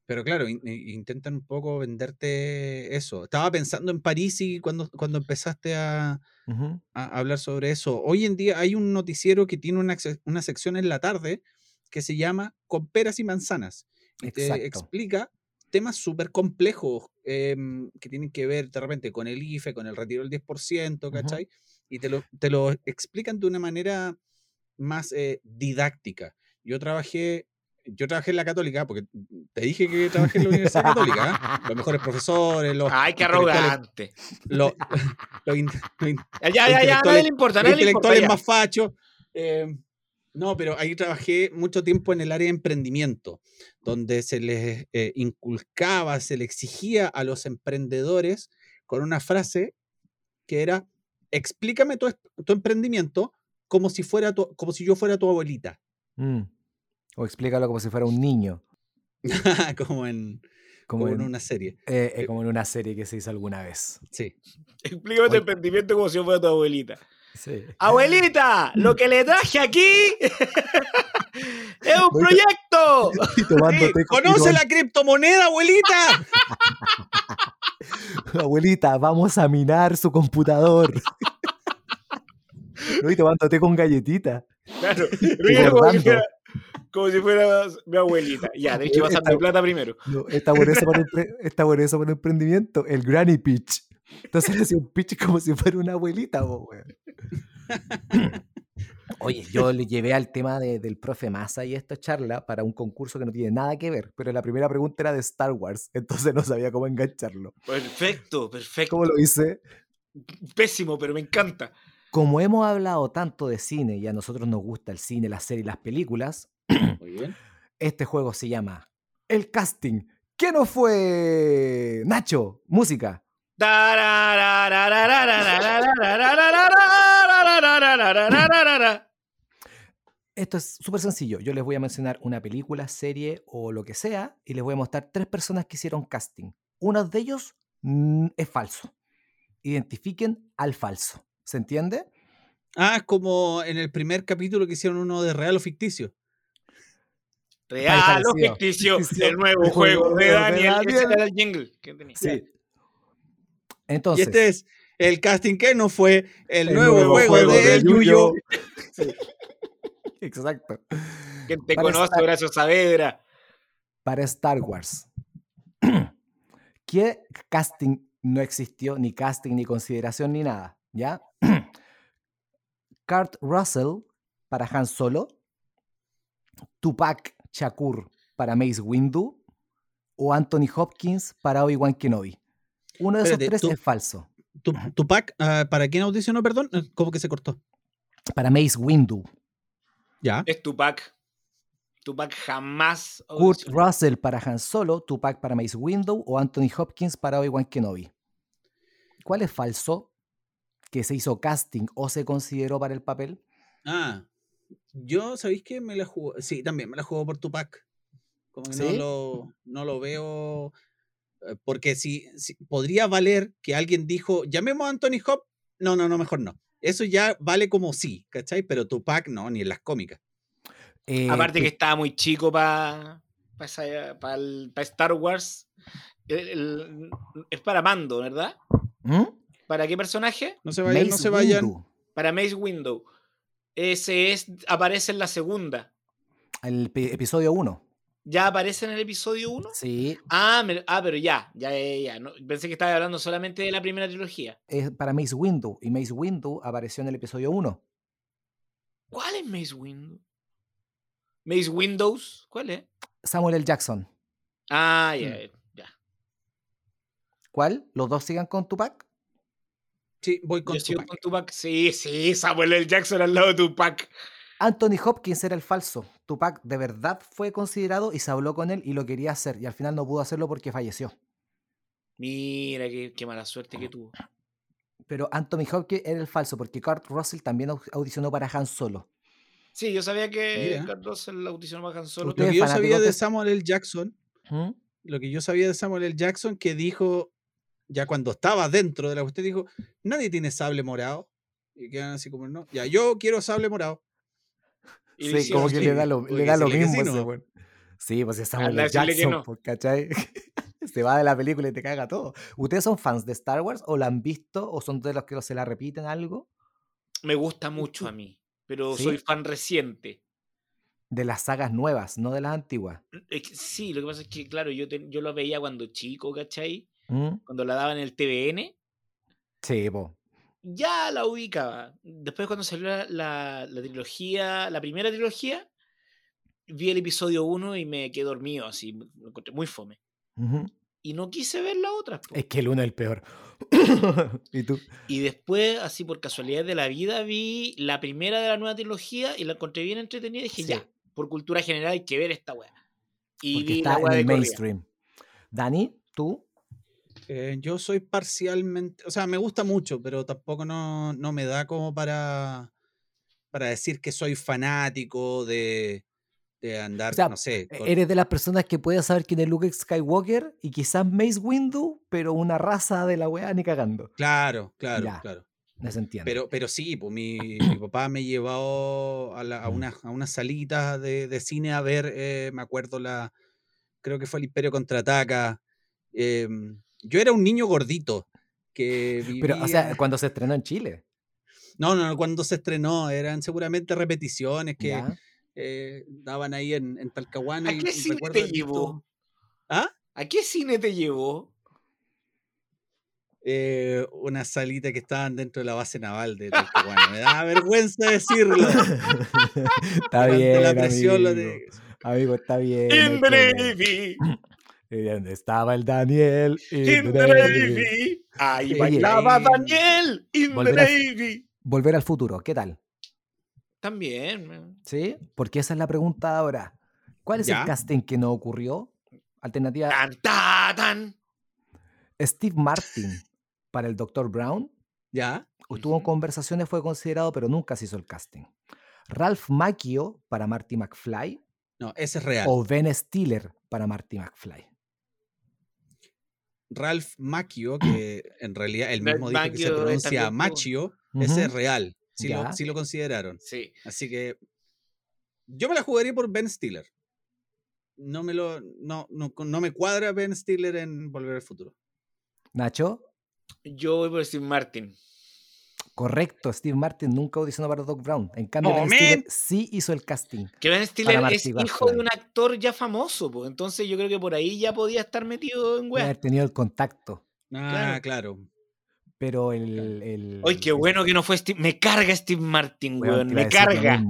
S2: pero claro, in- in- intentan un poco venderte eso. Estaba pensando en París y cuando, cuando empezaste a,
S1: Ujú,
S2: a hablar sobre eso. Hoy en día hay un noticiero que tiene una, una sección en la tarde que se llama Con peras y manzanas y te explica temas súper complejos em, que tienen que ver de repente con el IFE, con el retiro del 10%,
S1: Ujú.
S2: ¿cachai? Y te lo, te lo explican de una manera más eh, didáctica. Yo trabajé, yo trabajé en la católica, porque te dije que trabajé en la Universidad Católica, ¿eh? los mejores profesores, los
S3: ay, qué arrogante.
S2: los- los in- los in-
S3: Ya, ya, ya, a nadie le importa, nadie le importa.
S2: intelectuales más fachos. eh, No, pero ahí trabajé mucho tiempo en el área de emprendimiento, donde se les eh, inculcaba, se les exigía a los emprendedores con una frase que era, explícame tu, tu emprendimiento como si, fuera tu- como si yo fuera tu abuelita,
S1: Mm. O explícalo como si fuera un niño.
S2: como, en,
S1: Como,
S2: como
S1: en,
S2: en una serie.
S1: eh, eh, como en una serie que se hizo alguna vez.
S2: Sí.
S3: Explícame tu
S1: Oye.
S3: emprendimiento como si fuera tu abuelita.
S1: Sí.
S3: ¡Abuelita! ¡Lo que le traje aquí es un
S1: Oye.
S3: proyecto!
S2: Sí, ¿Conoce la criptomoneda, abuelita?
S1: Abuelita, vamos a minar su computador. y tomándote con galletita.
S3: Claro, como, si fuera, mi abuelita. Ya, tenés que pasarme
S1: Esta-
S3: plata primero.
S1: No, está bueno eso para, está bueno eso para emprendimiento, el granny pitch. Entonces le hacía un pitch como si fuera una abuelita, po, weón. Oye, yo le llevé al tema de- del profe Massa y esta charla para un concurso que no tiene nada que ver, pero la primera pregunta era de Star Wars, entonces no sabía cómo engancharlo.
S3: Perfecto, perfecto.
S1: ¿Cómo lo hice?
S3: Pésimo, pero me encanta.
S1: Como hemos hablado tanto de cine y a nosotros nos gusta el cine, las series y las películas,
S2: Muy bien.
S1: este juego se llama El Casting. ¿Qué no fue? Nacho, música. Esto es súper sencillo. Yo les voy a mencionar una película, serie o lo que sea y les voy a mostrar tres personas que hicieron casting. Uno de ellos mm, es falso. Identifiquen al falso. ¿Se entiende?
S2: Ah, es como en el primer capítulo que hicieron uno de real o ficticio.
S3: Real o ficticio,
S1: Ficticio.
S3: el nuevo
S1: El
S3: juego
S1: juego
S3: de
S1: de
S3: Daniel.
S1: Daniel.
S3: Ese era el jingle que tenía.
S1: Sí.
S2: Y
S1: Entonces,
S2: este es el casting que no fue el,
S1: el
S2: nuevo, juego, de, El Yuyo.
S1: Sí. Exacto.
S3: ¿Quién te
S1: Para
S3: conoce,
S1: estar-
S3: Horacio Saavedra?
S1: Para Star Wars. ¿Qué casting no existió? Ni casting, ni consideración, ni nada. ¿Ya? Kurt Russell para Han Solo. Tupac Shakur para Mace Windu. O Anthony Hopkins para Obi-Wan Kenobi. Uno de esos tres
S2: tú-
S1: es falso.
S2: Tu- Tupac, ah, ¿para quién audicionó, perdón? Eh, ¿Cómo que se cortó?
S1: Para Mace Windu.
S2: Ya.
S3: Es Tupac. Tupac jamás.
S1: Kurt
S3: audicionó.
S1: Russell para Han Solo, Tupac para Mace Windu o Anthony Hopkins para Obi-Wan Kenobi. ¿Cuál es falso? ¿Que se hizo casting o se consideró para el papel?
S2: Ah, yo, ¿sabéis qué? Me la jugó. Sí, también me la jugó por Tupac. Como que no, lo, no lo veo. eh, Porque si, si- podría valer que alguien dijo, llamemos a Anthony Hop. No, no, no, mejor no. Eso ya vale como sí, ¿cachai? Pero Tupac no, ni en las cómicas.
S1: Eh,
S3: Aparte que estaba muy chico para Star Wars. El- el- es para Mando, ¿verdad?
S1: ¿Mm?
S3: ¿Para qué personaje?
S2: No se vayan, no se vayan.
S1: Windu,
S3: Para Mace Window. Ese es, aparece en la segunda.
S1: el episodio 1.
S3: ¿Ya aparece en el episodio 1?
S1: Sí,
S3: Ah, me- ah, pero ya, ya, ya, ya. no, pensé que estaba hablando solamente de la primera trilogía.
S1: es para Mace Windu. Y Mace Windu apareció en el episodio 1.
S3: ¿Cuál es Mace Window? Mace Windows, ¿cuál es?
S1: Samuel L. Jackson.
S3: Ah, ya,
S2: Mm.
S3: ya.
S1: ¿Cuál? ¿Los dos sigan con Tupac?
S2: Sí, voy con
S3: Yo
S2: Tupac.
S3: con Tupac. Sí, sí, Samuel L. Jackson al lado de Tupac.
S1: Anthony Hopkins era el falso. Tupac de verdad fue considerado y se habló con él y lo quería hacer. Y al final no pudo hacerlo porque falleció.
S3: Mira, qué, qué mala suerte que tuvo.
S1: Pero Anthony Hopkins era el falso porque Kurt Russell también au- audicionó para Han Solo.
S3: Sí, yo sabía que
S2: Mira.
S3: Carlos la audición bajan solo.
S2: Lo que yo sabía
S1: de-
S2: de Samuel L. Jackson,
S1: ¿Mm?
S2: lo que yo sabía de Samuel L. Jackson, que dijo, ya cuando estaba dentro de la cuestión, dijo, nadie tiene sable morado. Y quedan así como, no, ya, yo quiero sable morado.
S3: Y
S1: Sí, como que
S3: así.
S1: le da lo, le da mismo
S2: sí,
S1: ese
S2: ¿no?
S1: weón. Sí, pues es Samuel
S3: Anda a
S1: L.
S3: decirle que
S1: Jackson,
S3: no.
S1: pues, ¿cachai? Se va de la película y te caga todo. ¿Ustedes son fans de Star Wars o la han visto o son de los que se la repiten algo?
S3: Me gusta mucho a mí, pero
S1: ¿Sí?
S3: soy fan reciente.
S1: De las sagas nuevas, no de las antiguas.
S3: Que sí, lo que pasa es que, claro, yo, te- yo lo veía cuando chico, ¿cachai?
S1: ¿Mm?
S3: Cuando la daban en el TVN,
S1: Sí, po.
S3: ya la ubicaba. Después cuando salió la, la- la trilogía, la primera trilogía, vi el episodio 1 y me quedé dormido, así, lo encontré muy fome.
S1: Ujú.
S3: y no quise ver las otras. po.
S1: Es que el uno es el peor. ¿Y tú?
S3: Y después, así por casualidad de la vida, vi la primera de la nueva trilogía y la encontré bien entretenida y dije,
S1: Sí.
S3: ya, por cultura general hay que ver esta weá. Y
S1: Porque
S3: vi
S1: está
S3: la
S1: en el
S3: corrida.
S1: mainstream. Dani, tú.
S2: Eh, yo soy parcialmente, o sea, me gusta mucho, pero tampoco no, no me da como para, para decir que soy fanático de, de andar,
S1: O sea,
S2: no sé. con-
S1: Eres de las personas que puede saber quién es Luke Skywalker y quizás Mace Windu, pero una raza de la weá ni cagando.
S2: Claro, claro,
S1: Ya.
S2: claro.
S1: No se entiende.
S2: Pero, pero sí, pues mi, mi papá me llevó a, la- a
S1: Mm.
S2: unas a unas salitas de, de cine a ver, eh, me acuerdo la, creo que fue el Imperio Contraataca. em, yo era un niño gordito que
S1: Pero, o sea,
S2: vivía-
S1: cuando se estrenó en Chile.
S2: No, no, no, cuando se estrenó, eran seguramente repeticiones que eh, daban ahí en, en Talcahuano.
S3: ¿A
S2: y-
S3: qué
S2: y
S3: cine te llevó?
S2: ¿Ah?
S3: ¿A qué cine te llevó?
S2: Eh, una salita que estaban dentro de la base naval de Talcahuano. Me da vergüenza decirlo.
S1: está bien,
S2: la presión lo
S1: amigo.
S2: de-
S1: Amigo, está bien.
S3: In
S1: hay ¿Y dónde estaba el Daniel? In the Navy.
S3: Ahí bailaba Daniel, in the
S1: Volver a-. Volver al futuro, ¿qué tal?
S3: También.
S1: ¿Sí? Porque esa es la pregunta ahora. ¿Cuál es
S2: Ya.
S1: el casting que no ocurrió? Alternativa
S3: Tan, ta, tan.
S1: Steve Martin para el Dr. Brown.
S2: ¿Ya?
S1: Estuvo en conversaciones, fue considerado, pero nunca se hizo el casting. Ralph Macchio para Marty McFly
S2: No, ese es real.
S1: o Ben Stiller para Marty McFly.
S2: Ralph Macchio, que en realidad
S3: Ralph
S2: mismo dijo que se
S3: Macchio
S2: pronuncia
S3: po.
S2: Machio, ese es real. Sí, lo, sí lo consideraron.
S3: Sí.
S2: Así que yo me la jugaría por Ben Stiller. No me lo no, no, no me cuadra Ben Stiller en Volver al Futuro.
S1: Nacho,
S3: Yo voy por Steve Martin.
S1: Correcto, Steve Martin nunca audicionó para Doc Brown. En cambio,
S2: ¡Oh,
S1: Ben Stiller
S2: man!
S1: sí hizo el casting.
S3: Que Ben Stiller
S1: Marty
S3: es hijo de un actor ya famoso, pues. Entonces yo creo que por ahí ya podía estar metido en weá.
S1: haber tenido el contacto.
S2: Ah, claro.
S1: Pero el. el
S3: Ay, qué bueno que no fue Steve. Me carga Steve Martin,
S1: Weón,
S3: Me carga.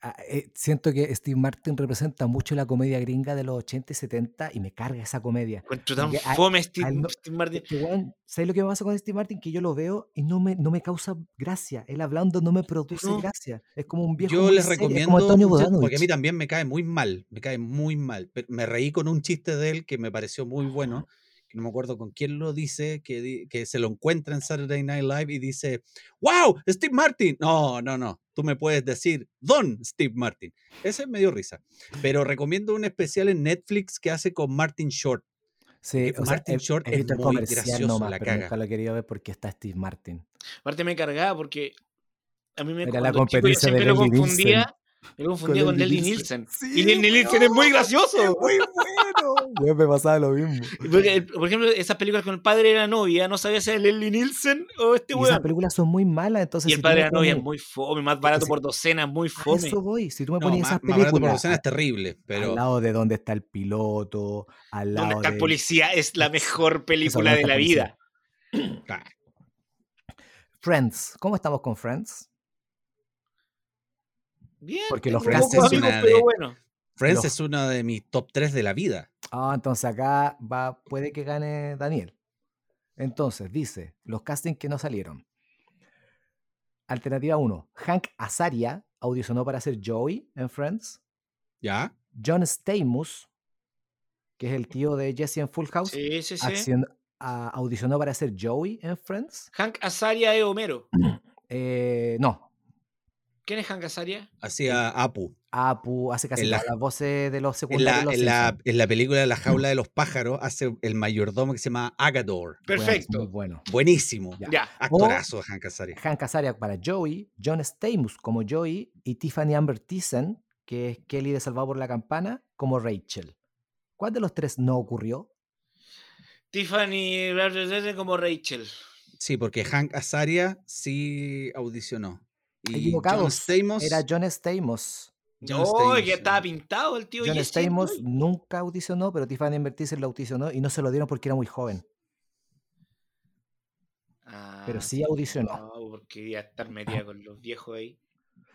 S1: Ah, eh, siento que Steve Martin representa mucho la comedia gringa de los 80 y 70 y me carga esa comedia.
S3: Encuentro tan
S1: Porque
S3: fome
S1: a
S3: Steve,
S1: no-
S3: Steve Martin.
S1: Que, weón, ¿sabes lo que me pasa con Steve Martin? Que yo lo veo y no me, no me causa gracia. Él hablando no me produce
S3: No.
S1: gracia. Es como un viejo.
S2: Yo les
S1: serio,
S2: recomiendo,
S1: como Antonio
S2: muchachos, porque a mí también me cae muy mal, me cae muy mal. pero me reí con un chiste de él que me pareció muy bueno, que no me acuerdo con quién lo dice, que, que se lo encuentra en Saturday Night Live y dice, ¡Wow! ¡Steve Martin! No, no, no, tú me puedes decir, Don Steve Martin. Ese me dio risa. Pero recomiendo un especial en Netflix que hace con Martin Short.
S1: Sí, o
S2: Martin Short
S1: he
S2: es
S1: el
S2: muy gracioso,
S1: nomás,
S2: la
S1: pero
S2: caga.
S1: nunca lo he querido ver porque está Steve Martin.
S3: Aparte me cargaba porque a mí me
S1: Era la
S3: cuando chico yo
S1: competencia de
S3: lo confundía, me lo confundía con,
S1: Leslie
S3: Leslie
S1: Nielsen.
S3: Nielsen.
S1: Sí,
S3: y Leslie Nielsen es muy
S1: weón,
S3: gracioso.
S1: Muy bueno. Yo me pasaba lo mismo.
S3: Porque, por ejemplo, esas películas con el padre de la novia, no sabía si era Leslie Nielsen o este
S1: Y esas
S3: weón.
S1: películas son muy malas, entonces
S3: Y el
S1: si
S3: padre la novia es muy fome, más barato por docena, muy
S1: a
S3: fome.
S1: eso voy. Si tú me
S2: No, más,
S1: esas
S2: más barato por
S1: películas
S2: docena es terrible,
S1: al lado de donde está el piloto, al
S3: Donde
S1: lado
S3: está el
S1: de
S3: policía es la mejor película
S1: donde
S3: de la
S1: policía.
S3: vida.
S1: Friends. ¿Cómo estamos con Friends?
S3: Bien,
S1: Porque los
S2: Friends es
S3: amigos,
S2: una de-
S3: bueno.
S2: Friends
S1: Los-
S2: es uno de mis top 3 de la vida.
S1: Ah, entonces acá va, puede que gane Daniel. Entonces, dice, los castings que no salieron. Alternativa 1. Hank Azaria audicionó para ser Joey en Friends.
S2: ¿Ya?
S1: John Stamos, que es el tío de Jesse en Full House,
S3: Sí, sí, sí.
S1: accion- a- audicionó para ser Joey en Friends.
S3: Hank Azaria es Homero.
S1: Eh, no,
S3: ¿Quién es Hank Azaria?
S2: Hacía Apu.
S1: Apu hace casi
S2: En la-
S1: todas las voces de los
S2: En
S1: secundarios.
S2: la,
S1: de los
S2: en, la,
S1: Simpsons.
S2: en la película La jaula de los pájaros hace el mayordomo que se llama Agador.
S3: Perfecto.
S1: bueno.
S2: Buenísimo.
S1: Ya.
S3: Ya.
S2: Actorazo, Hank Azaria.
S1: Hank Azaria para Joey, John Stamos como Joey y Tiffany Amber Thiessen, que es Kelly de Salvado por la Campana, como Rachel. ¿Cuál de los tres no ocurrió?
S3: Tiffany como Rachel.
S2: Sí, porque Hank Azaria sí audicionó. Y John. Stamos,
S1: Era John Stamos.
S2: John
S3: No,
S2: Stamos,
S3: que estaba
S2: sí.
S3: pintado el tío
S1: John Stamos nunca audicionó, pero Tiffany Thiessen lo audicionó y no se lo dieron porque era muy joven. Pero
S3: Ah,
S1: sí audicionó.
S3: No, porque iba a estar metida con los viejos ahí.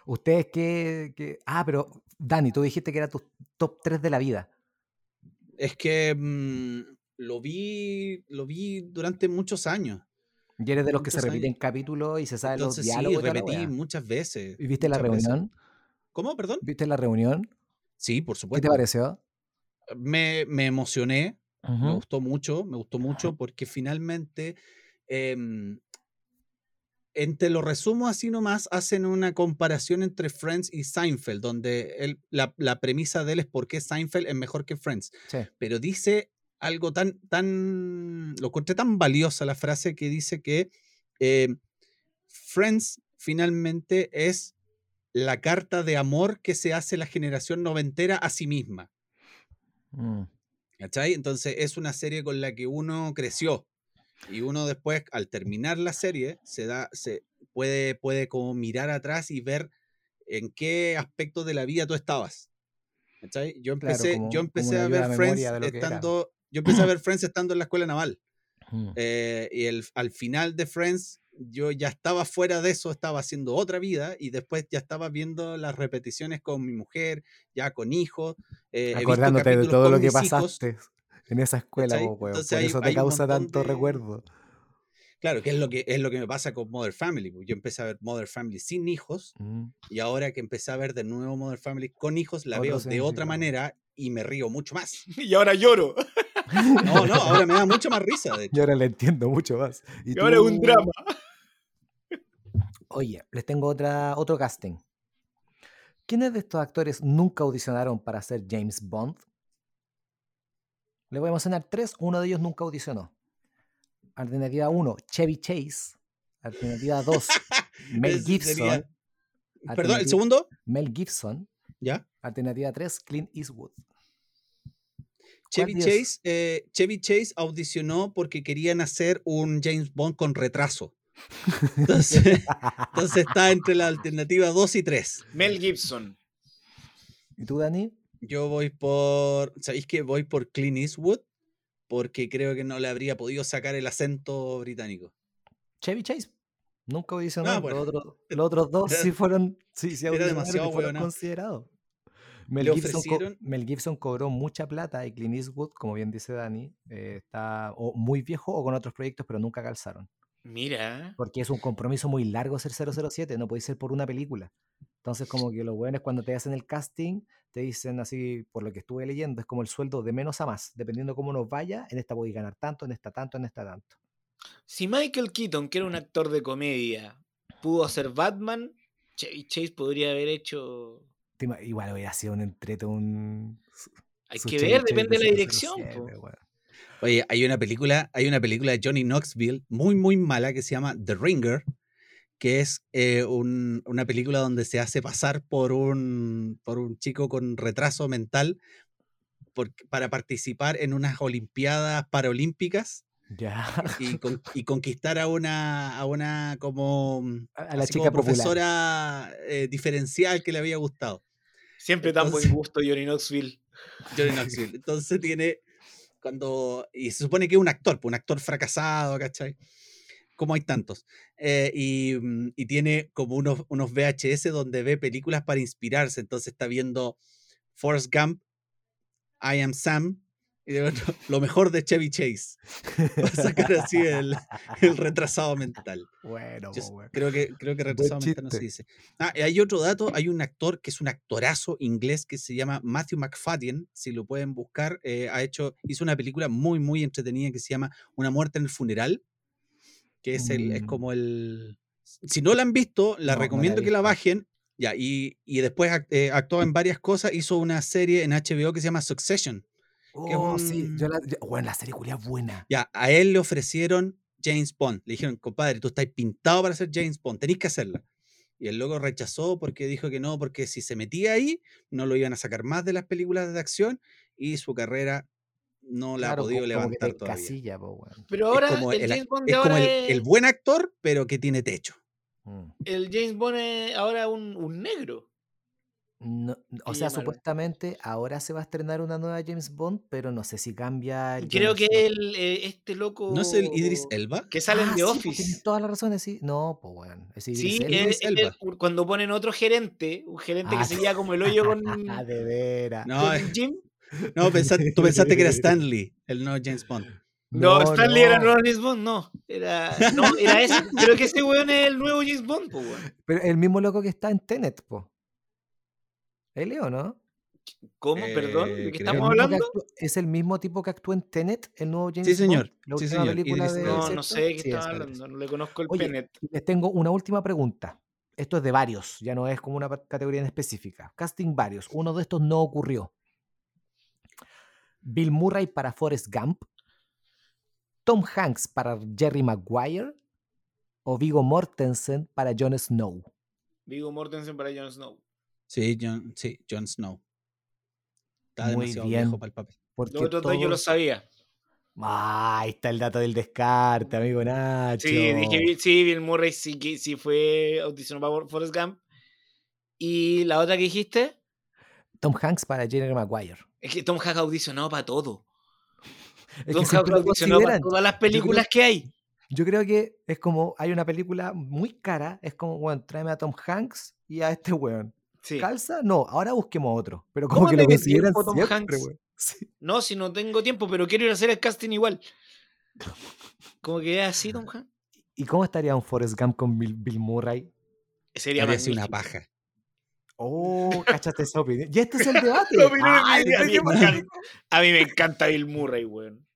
S1: ¿Ustedes qué, qué- Ah, pero Dani, tú dijiste que era tu top 3 de la vida.
S2: Es que mm, lo vi, lo vi durante muchos años.
S1: Y eres de los que se
S2: años.
S1: repiten capítulos y se saben los
S2: Entonces sí,
S1: diálogos. la
S2: repetí muchas veces.
S1: ¿Y viste la
S2: veces.
S1: reunión?
S2: ¿Cómo? Perdón.
S1: ¿Viste la reunión?
S2: Sí, por
S1: ¿Qué te
S2: supuesto.
S1: pareció?
S2: Me, me emocioné, me gustó mucho, me gustó mucho porque finalmente, em, entre lo resumo así nomás, hacen una comparación entre Friends y Seinfeld, donde él- la, la premisa de él es por qué Seinfeld es mejor que Friends.
S1: Sí.
S2: Pero dice algo tan, tan, lo encontré tan valiosa la frase que dice que em, Friends finalmente es la carta de amor que se hace la generación noventera a sí misma.
S1: Mm.
S2: ¿Cachai? Entonces es una serie con la que uno creció y uno después, al terminar la serie, se da, se puede, puede como mirar atrás y ver en qué aspecto de la vida tú estabas. ¿Cachai? Yo
S1: Claro,
S2: empecé,
S1: como-
S2: yo empecé a ver Friends estando, yo empecé a ver Friends estando en la escuela naval. Eh, y el, al final de Friends, yo ya estaba fuera de eso, estaba haciendo otra vida y después ya estaba viendo las repeticiones con mi mujer, ya con hijos. eh,
S1: Acordándote de todo lo que
S2: hijos.
S1: pasaste en esa escuela.
S2: Entonces
S1: Por
S2: hay-
S1: eso te causa tanto
S2: de-
S1: recuerdo.
S2: Claro, que es lo que es lo que me pasa con Mother Family. Yo empecé a ver Mother Family sin hijos
S1: Mm.
S2: y ahora que empecé a ver de nuevo Mother Family con hijos, la
S1: Otro
S2: veo de otra manera y me río mucho más.
S3: Y ahora lloro.
S2: No, no, ahora me da mucho más risa, de hecho.
S1: Y ahora le entiendo mucho más.
S3: Y ahora es un drama.
S1: Oye, les tengo otra, otro casting. ¿Quiénes de estos actores nunca audicionaron para ser James Bond? Le voy a mencionar tres, uno de ellos nunca audicionó. Alternativa 1, Chevy Chase. Alternativa 2, Mel Gibson.
S2: sería- Perdón, ¿el segundo?
S1: Mel Gibson.
S2: ¿Ya?
S1: Alternativa 3, Clint Eastwood.
S2: Chevy
S1: de ellos?
S2: Chase, eh, Chevy Chase audicionó porque querían hacer un James Bond con retraso. Entonces, entonces está entre la alternativa 2 y 3.
S3: Mel Gibson.
S1: ¿Y tú, Dani?
S2: Yo voy por. ¿Sabéis que voy por Clint Eastwood? Porque creo que no le habría podido sacar el acento británico.
S1: Chevy Chase. Nunca audicionó.
S2: Ah, bueno.
S1: los, otros, los otros dos
S2: Era-
S1: sí fueron, sí, sí
S2: era demasiado
S1: fueron considerados. Mel Gibson, co-
S2: ofrecieron-
S1: Mel Gibson cobró mucha plata y Clint Eastwood, como bien dice Dani, eh, está o muy viejo o con otros proyectos, pero nunca calzaron.
S3: Mira.
S1: Porque es un compromiso muy largo ser 007, no puede ser por una película. Entonces, como que los buenos cuando te hacen el casting, te dicen así, por lo que estuve leyendo, es como el sueldo de menos a más. Dependiendo cómo nos vaya, en esta podéis ganar tanto, en esta tanto, en esta tanto.
S3: Si Michael Keaton, que era un actor de comedia, pudo hacer Batman, Chase podría haber hecho.
S1: Igual hubiera sido un entrete, un...
S3: Hay que ver, depende de la
S1: 007,
S3: dirección.
S2: Oye, hay una película, hay una película de Johnny Knoxville muy, muy mala que se llama The Ringer, que es eh, un- una película donde se hace pasar por un, por un chico con retraso mental por- para participar en unas Olimpiadas Paralímpicas
S1: Ya.
S2: y, con- y conquistar a una, a una como,
S1: A la chica
S2: como profesora eh, diferencial que le había gustado.
S3: Siempre tan buen gusto, Johnny Knoxville.
S2: Johnny Knoxville. Entonces tiene cuando y se supone que es un actor, pues, un actor fracasado, ¿cachai? Como hay tantos. Eh, y, mm, y tiene como unos, unos VHS donde ve películas para inspirarse. Entonces está viendo Forrest Gump, I Am Sam, y de bueno, lo mejor de Chevy Chase. Para sacar así el, el retrasado mental.
S1: Bueno,
S2: Yo creo que, creo que retrasado mental no se dice. Ah, hay otro dato, hay un actor que es un actorazo inglés que se llama Matthew McFadden, si lo pueden buscar, eh, ha hecho, hizo una película muy, muy entretenida que se llama Una muerte en el funeral, que es, el, es
S1: Mm.
S2: como el... Si no la han visto, la
S1: No,
S2: recomiendo que la bajen. Ya, y, y después eh, actuó en varias cosas, hizo una serie en HBO que se llama Succession. Que es
S1: Oh, sí, yo
S2: un-
S1: la, yo- bueno, la serie culia es buena.
S2: Ya, a él le ofrecieron James Bond. Le dijeron, compadre, tú estás pintado para ser James Bond, tenés que hacerla. Y el loco rechazó porque dijo que no, porque si se metía ahí, no lo iban a sacar más de las películas de acción y su carrera no la
S1: Claro,
S2: ha podido
S1: co- como
S2: levantar
S1: te
S2: todavía.
S1: casilla, po.
S3: Pero
S2: Es
S3: ahora
S2: como
S3: el James Bond de
S2: es como
S3: ahora
S2: el- el
S3: es-
S2: buen actor, pero que tiene techo.
S1: Mm.
S3: el James Bond es ahora un, un negro.
S1: No, o sea, supuestamente ahora se va a estrenar una nueva James Bond, pero no sé si cambia el
S3: Creo
S1: James
S3: que el, eh, este loco.
S2: ¿No es el Idris Elba?
S3: Que salen
S1: Ah,
S3: de
S1: sí, po,
S3: Office.
S1: tienes todas las razones, sí. No, pues. Es Idris
S3: Sí,
S1: Elba.
S3: es,
S2: Idris
S3: es
S2: Elba.
S3: el- cuando ponen otro gerente, un gerente
S1: Ah,
S3: que se lleva como el hoyo con,
S1: Ah, de veras.
S2: No, es-
S3: Jim,
S2: No, pensaste- tú pensaste que era Stanley, el no James Bond.
S3: No, Stanley era el
S1: no.
S3: nuevo James Bond, no. Era, no, era ese. Creo que ese weón es el nuevo James Bond, po, weón.
S1: Pero el mismo loco que está en Tenet, po. ¿Es Leo, no?
S3: ¿Cómo? Perdón,
S2: Eh,
S3: ¿de qué
S2: creo.
S1: El
S3: estamos hablando?
S1: actúa- ¿Es el mismo tipo que actuó en Tenet, el nuevo James
S2: Sí, señor.
S1: Bond? La
S2: Sí,
S1: última
S2: señor.
S1: película de.
S3: No,
S1: ¿cierto?
S3: no sé de qué
S1: Sí,
S3: hablando. No le conozco el
S1: Oye,
S3: Penet.
S1: Les tengo una última pregunta. Esto es de varios, ya no es como una categoría en específica. Casting varios. Uno de estos no ocurrió. Bill Murray para Forrest Gump. Tom Hanks para Jerry Maguire. O Vigo Mortensen para Jon Snow.
S3: Vigo Mortensen para Jon Snow.
S2: Sí, John, sí, Jon Snow. Está
S1: Muy
S2: demasiado
S1: bien.
S2: viejo para el papel.
S1: Porque
S3: Los otros dos yo lo
S1: todos-
S3: sabía.
S1: Ah, ahí está el dato del descarte, amigo Nacho.
S3: Sí, dije, Bill- sí, Bill Murray sí, que- sí fue audicionado para Forrest Gump. Y la otra que dijiste,
S1: Tom Hanks para Jerry Maguire.
S3: es que Tom Hanks audicionado para todo.
S1: Es
S3: Tom Hanks
S1: lo
S3: audicionado para todas las películas que hay.
S1: Yo creo que es como, hay una película muy cara, es como, bueno, tráeme a Tom Hanks y a este weón.
S3: Sí.
S1: ¿Calza? No, ahora busquemos otro. Pero como que lo consideran
S3: tiempo,
S1: siempre. Sí.
S3: No, si no tengo tiempo, pero quiero ir a hacer el casting igual. Como que es así, Tom Hanks.
S1: ¿Y cómo estaría un Forrest Gump con Bill, Bill Murray?
S3: Sería
S2: una paja.
S1: Oh, cáchate esa opinión. Y este es el debate. Ay,
S3: mí encanta, a mí me encanta Bill Murray, weón.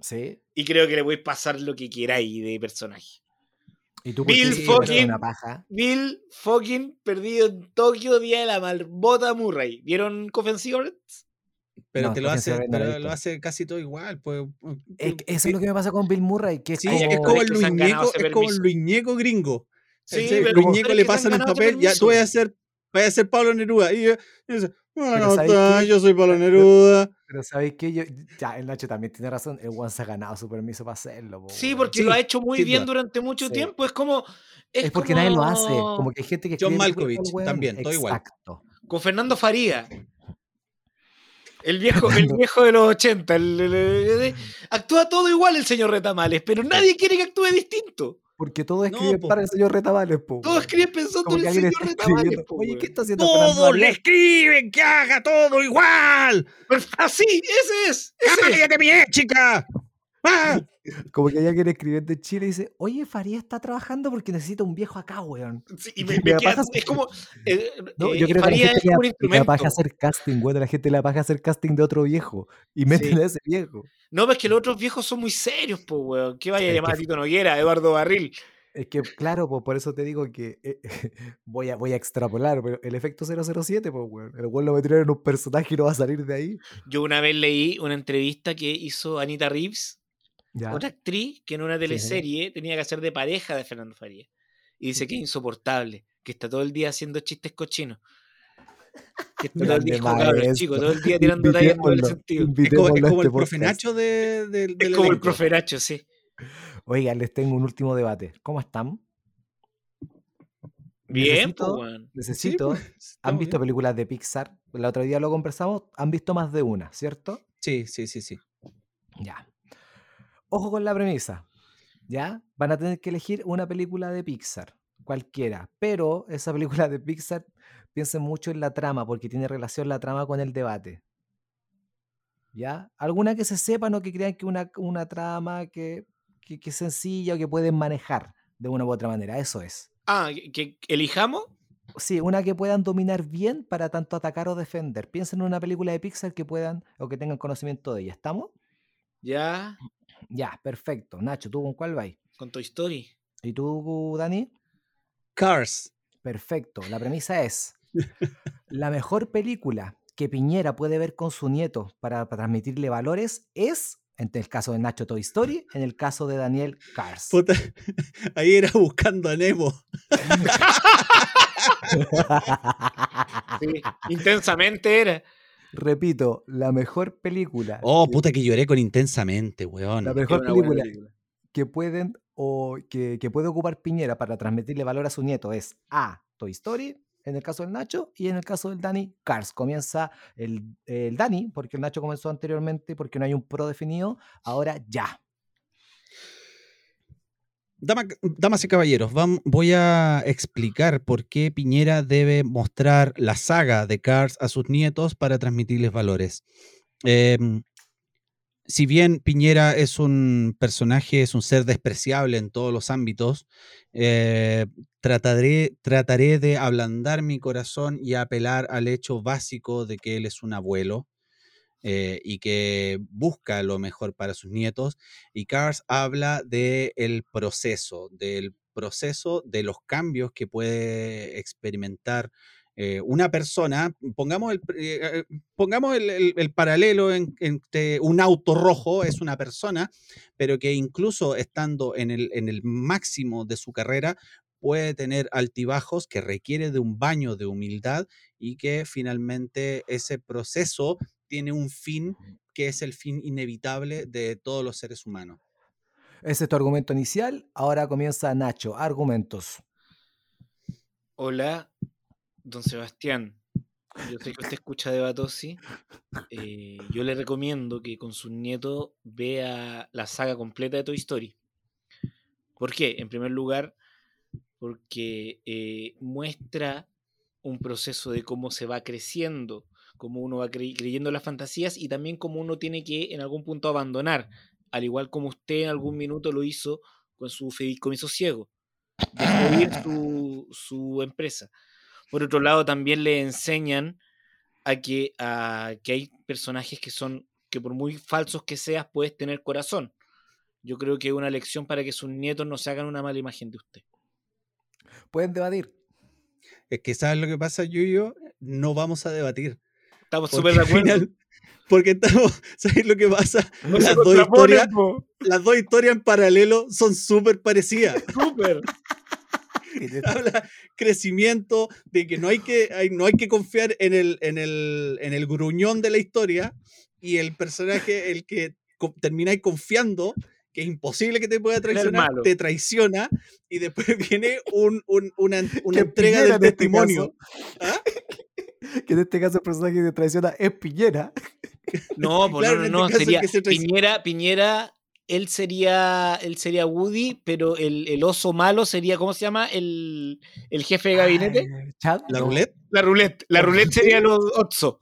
S1: Sí.
S3: Y creo que le voy a pasar lo que queráis de personaje.
S1: ¿Y tú
S3: Bill fucking-
S1: una paja?
S3: Bill fucking perdido en Tokio, día de la malbota Murray. ¿Vieron Coffee and Cigarettes?
S2: Pero
S1: No,
S2: te lo hace, pero lo hace casi todo igual. Pues,
S1: Es que eso es lo que me pasa con Bill Murray, que es
S2: Sí,
S1: como...
S2: es como el
S3: ese
S2: es como el
S3: permiso.
S2: Luñeco gringo.
S3: Sí, pero
S2: Luñeco
S3: actores
S2: le pasan un papel, ya tú vas a ser, vas a ser Pablo Neruda. Y, yo- y dice, bueno,
S1: ¿sabes
S2: está,
S1: qué?
S2: yo soy Pablo Neruda.
S1: Pero ¿sabéis qué? Yo, ya, el Nacho también tiene razón. El Juan se ha ganado su permiso para hacerlo. po,
S3: Sí, porque
S2: Sí,
S3: lo ha hecho muy bien
S2: duda.
S3: durante mucho
S1: Sí.
S3: tiempo. Es como. Es,
S1: Es porque
S3: como
S1: nadie lo hace. Como que hay gente que
S2: John Malkovich, también, todo igual.
S1: Exacto.
S3: Con Fernando Faría. El viejo, el viejo de los 80. el- el- el- el- actúa todo igual el señor Retamales, pero nadie quiere que actúe distinto.
S1: Porque todo escribe para el señor Retamales, po.
S3: Todos
S1: weón.
S3: escriben pensando
S1: Como
S3: en el señor
S1: escribiendo,
S3: po,
S1: Oye. ¿qué está haciendo
S2: Todos le escriben que haga todo igual.
S3: Pero Así, ese es. Ese es.
S2: ¡Cállate bien, chica! ¡Ah!
S1: Como que hay alguien escribiendo de Chile y dice, oye, Faría está trabajando porque necesita un viejo acá, weón.
S3: Sí, y me,
S1: Me
S3: me
S1: da
S3: queda-
S1: paja
S3: es como. eh,
S1: No,
S3: eh,
S1: yo creo que a la
S3: Faría
S1: gente
S3: es como un instrumento.
S1: paja hacer casting, weón. La gente le da paja hacer casting de otro viejo. Y meten
S3: Sí.
S1: a ese viejo.
S3: No, pero es que los otros viejos son muy serios, po, weón. ¿Qué vaya a llamar
S1: que-
S3: a Tito Noguera, Eduardo Barril?
S1: Es que, claro, pues por eso te digo que eh, voy, a, voy a extrapolar, pero el efecto 007, pues, weón. El weón lo metieron en un personaje y no va a salir de ahí.
S3: Yo una vez leí una entrevista que hizo Anita Reeves,
S1: Ya.
S3: otra actriz que en una teleserie tenía que hacer de pareja de Fernando Faría. Y dice que es insoportable, que está todo el día haciendo chistes cochinos. Que está todo el día,
S1: maestro.
S3: chico, todo el día tirando tallas doble
S1: Invitémoslo,
S3: sentido.
S2: Es como, es
S1: este
S2: el profe. Nacho de, de-
S3: Es como el profe Nacho, sí.
S1: Oigan, les tengo un último debate. ¿Cómo están?
S3: Bien,
S1: Necesito-
S3: pues.
S1: Necesito.
S2: pues,
S1: ¿Han visto
S2: bien.
S1: películas de Pixar? El otro día lo conversamos. Han visto más de una, ¿cierto?
S2: Sí, sí, sí, sí.
S1: Ya. Ojo con la premisa. ¿Ya? Van a tener que elegir una película de Pixar, cualquiera. Pero esa película de Pixar, piensen mucho en la trama, porque tiene relación la trama con el debate. ¿Ya? Alguna que se sepan o que crean que una, una trama que, que, que es sencilla o que pueden manejar de una u otra manera. Eso es.
S3: Ah, ¿que- elijamos?
S1: Sí, una que puedan dominar bien para tanto atacar o defender. Piensen en una película de Pixar que puedan o que tengan conocimiento de ella. ¿Estamos?
S3: Ya,
S1: Ya, perfecto. Nacho, ¿tú con cuál vas?
S3: con Toy Story.
S1: ¿Y tú, Dani?
S2: Cars.
S1: Perfecto. La premisa es, la mejor película que Piñera puede ver con su nieto para, para transmitirle valores es, en el caso de Nacho Toy Story, en el caso de Daniel Cars.
S2: Puta, ahí era buscando a Nemo.
S3: Sí, intensamente era.
S1: Repito, la mejor película.
S2: Oh,
S1: que-
S2: puta que lloré con intensamente, weón.
S1: La mejor película. que pueden o que, que puede ocupar Piñera para transmitirle valor a su nieto es A, Toy Story, en el caso del Nacho, y en el caso del Dani, Cars. Comienza el, el Dani, porque el Nacho comenzó anteriormente, porque no hay un pro definido, ahora ya.
S2: Dama- damas y caballeros, voy a explicar por qué Piñera debe mostrar la saga de Cars a sus nietos para transmitirles valores. Em, si bien Piñera es un personaje, es un ser despreciable en todos los ámbitos, eh, trataré, trataré de ablandar mi corazón y apelar al hecho básico de que él es un abuelo eh, y que busca lo mejor para sus nietos. Y Cars habla del proceso, del proceso de los cambios que puede experimentar eh, una persona. Pongamos el, eh, pongamos el, el- el paralelo en- entre un auto rojo, es una persona, pero que incluso estando en el, en el máximo de su carrera, puede tener altibajos que requiere de un baño de humildad y que finalmente ese proceso tiene un fin que es el fin inevitable de todos los seres humanos.
S1: Ese es tu argumento inicial. Ahora comienza Nacho. Argumentos.
S3: Hola, don Sebastián. Yo sé que usted escucha de Batosi. Eh, yo le recomiendo que con su nieto vea la saga completa de Toy Story. ¿Por qué? En primer lugar, porque eh, muestra un proceso de cómo se va creciendo, cómo uno va cre- creyendo en las fantasías y también cómo uno tiene que en algún punto abandonar, al igual como usted en algún minuto lo hizo con su fideicomiso ciego. Dejó ir su, su empresa. Por otro lado, también le enseñan a que, a que hay personajes que son, que por muy falsos que seas, puedes tener corazón. Yo creo que es una lección para que sus nietos no se hagan una mala imagen de usted.
S1: Pueden debatir.
S2: Es que, ¿sabes lo que pasa, Yuyo? No vamos a debatir.
S3: Estamos súper de
S2: al
S3: acuerdo.
S2: final- porque estamos, ¿sabes lo que pasa?
S3: No
S2: las, dos historias,
S3: po.
S2: las dos historias en paralelo son súper parecidas.
S3: Súper.
S2: Habla crecimiento, de que no hay que, hay- no hay que confiar en el, en, el, en el gruñón de la historia y el personaje, el que termináis confiando, que es imposible que te pueda traicionar, te traiciona y después viene un, un- una, una entrega
S1: en este
S2: testimonio. ¿Ah?
S1: Que en este caso el personaje que traiciona es Piñera.
S3: No, pues
S2: Claro,
S3: no,
S2: en
S3: no, no,
S2: este caso el
S3: sería
S2: que se traiciona-
S3: Piñera, Piñera, él sería, él sería Woody, pero el, el oso malo sería, ¿cómo se llama? El, el jefe de gabinete.
S1: Ay, Chad,
S2: La
S1: no.
S2: roulette.
S3: La roulette. La roulette sería los Otso.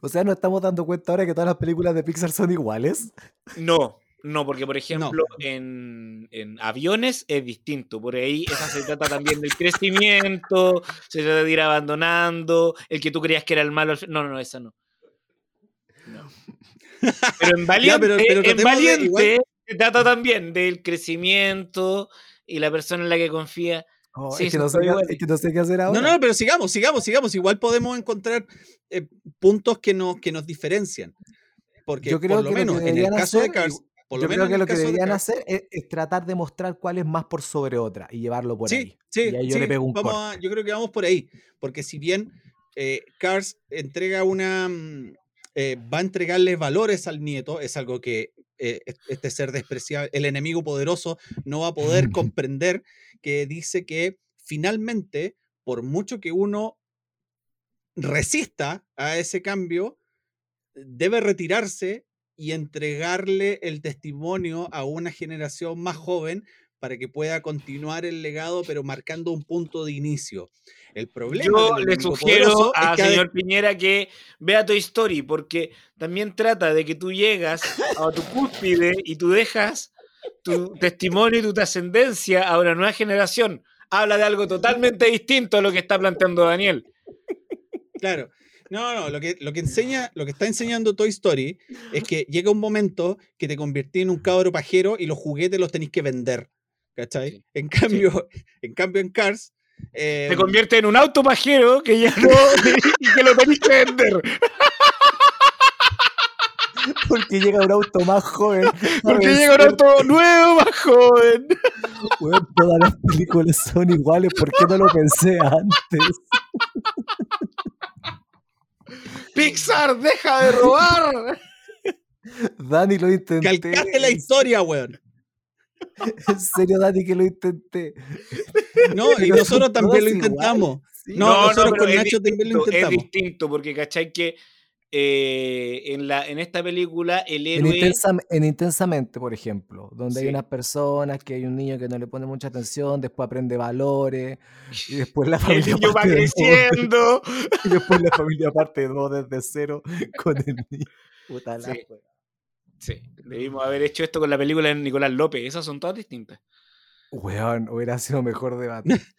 S1: O sea, nos estamos dando cuenta ahora que todas las películas de Pixar son iguales.
S3: No, no, porque por ejemplo en, en aviones es distinto. Por ahí esa se trata también del crecimiento, se trata de ir abandonando, el que tú creías que era el malo. No, no, no, esa no. No. Pero en Valiente,
S2: pero- pero
S3: en Valiente
S2: igual-
S3: se trata también del crecimiento y la persona en la que confía.
S1: Oh,
S3: Sí,
S1: es, que no sé, es que no sé qué hacer ahora.
S2: No, no, pero sigamos, sigamos, sigamos. Igual podemos encontrar eh, puntos que nos, que nos diferencian. Porque
S1: Yo creo
S2: por lo
S1: que lo que
S2: menos en el caso de Cars, por
S1: Yo
S2: menos
S1: creo que lo que
S2: de
S1: deberían hacer es, es tratar de mostrar cuál es más por sobre otra y llevarlo por
S2: sí,
S1: ahí.
S2: sí,
S1: Y ahí yo
S2: sí,
S1: le pego un
S2: vamos a- yo creo que vamos por ahí. Porque si bien eh, Cars entrega una. mm, eh, va a entregarle valores al nieto, es algo que eh, es- este ser despreciable, el enemigo poderoso, no va a poder comprender, que dice que finalmente, por mucho que uno resista a ese cambio, debe retirarse y entregarle el testimonio a una generación más joven para que pueda continuar el legado, pero marcando un punto de inicio. El problema
S3: Yo le sugiero
S2: poderoso es
S3: a
S2: que ha de-
S3: señor Piñera que vea Toy Story, porque también trata de que tú llegas a tu cúspide y tú dejas tu testimonio y tu trascendencia a una nueva generación. Habla de algo totalmente distinto a lo que está planteando Daniel.
S2: Claro. No, no, lo que, lo que enseña, lo que está enseñando Toy Story es que llega un momento que te convertís en un cabro pajero y los juguetes los tenéis que vender. ¿Cachai?
S3: Sí.
S2: En cambio, en cambio en Cars. eh,
S3: Se convierte en un auto pajero que ya no y que lo tenés que vender.
S1: Porque llega un auto más joven.
S3: Porque llega un auto nuevo, más joven.
S1: Weón, todas las películas son iguales. ¿Por qué no lo pensé antes?
S3: Pixar, deja de robar.
S1: Dani, lo intenté.
S2: calcaste la historia, weón.
S1: En serio, Dani, que lo intenté.
S2: No, y nosotros también lo intentamos.
S1: sí.
S2: No, nosotros con Nacho también lo
S3: distinto, Es
S2: intentamos.
S3: distinto, porque cachai que eh, en, la, en esta película el
S1: En,
S3: héroe...
S1: Intensam- en Intensamente, por ejemplo, donde
S3: Sí.
S1: hay unas personas que hay un niño que no le pone mucha atención, después aprende valores, y después la
S3: El
S1: familia
S3: niño va creciendo.
S1: y después la familia parte de nuevo desde cero con el niño. Puta la
S3: Sí. Sí, debimos haber hecho esto con la película de Nicolás López. Esas son todas distintas.
S1: Weón, hubiera sido mejor debate.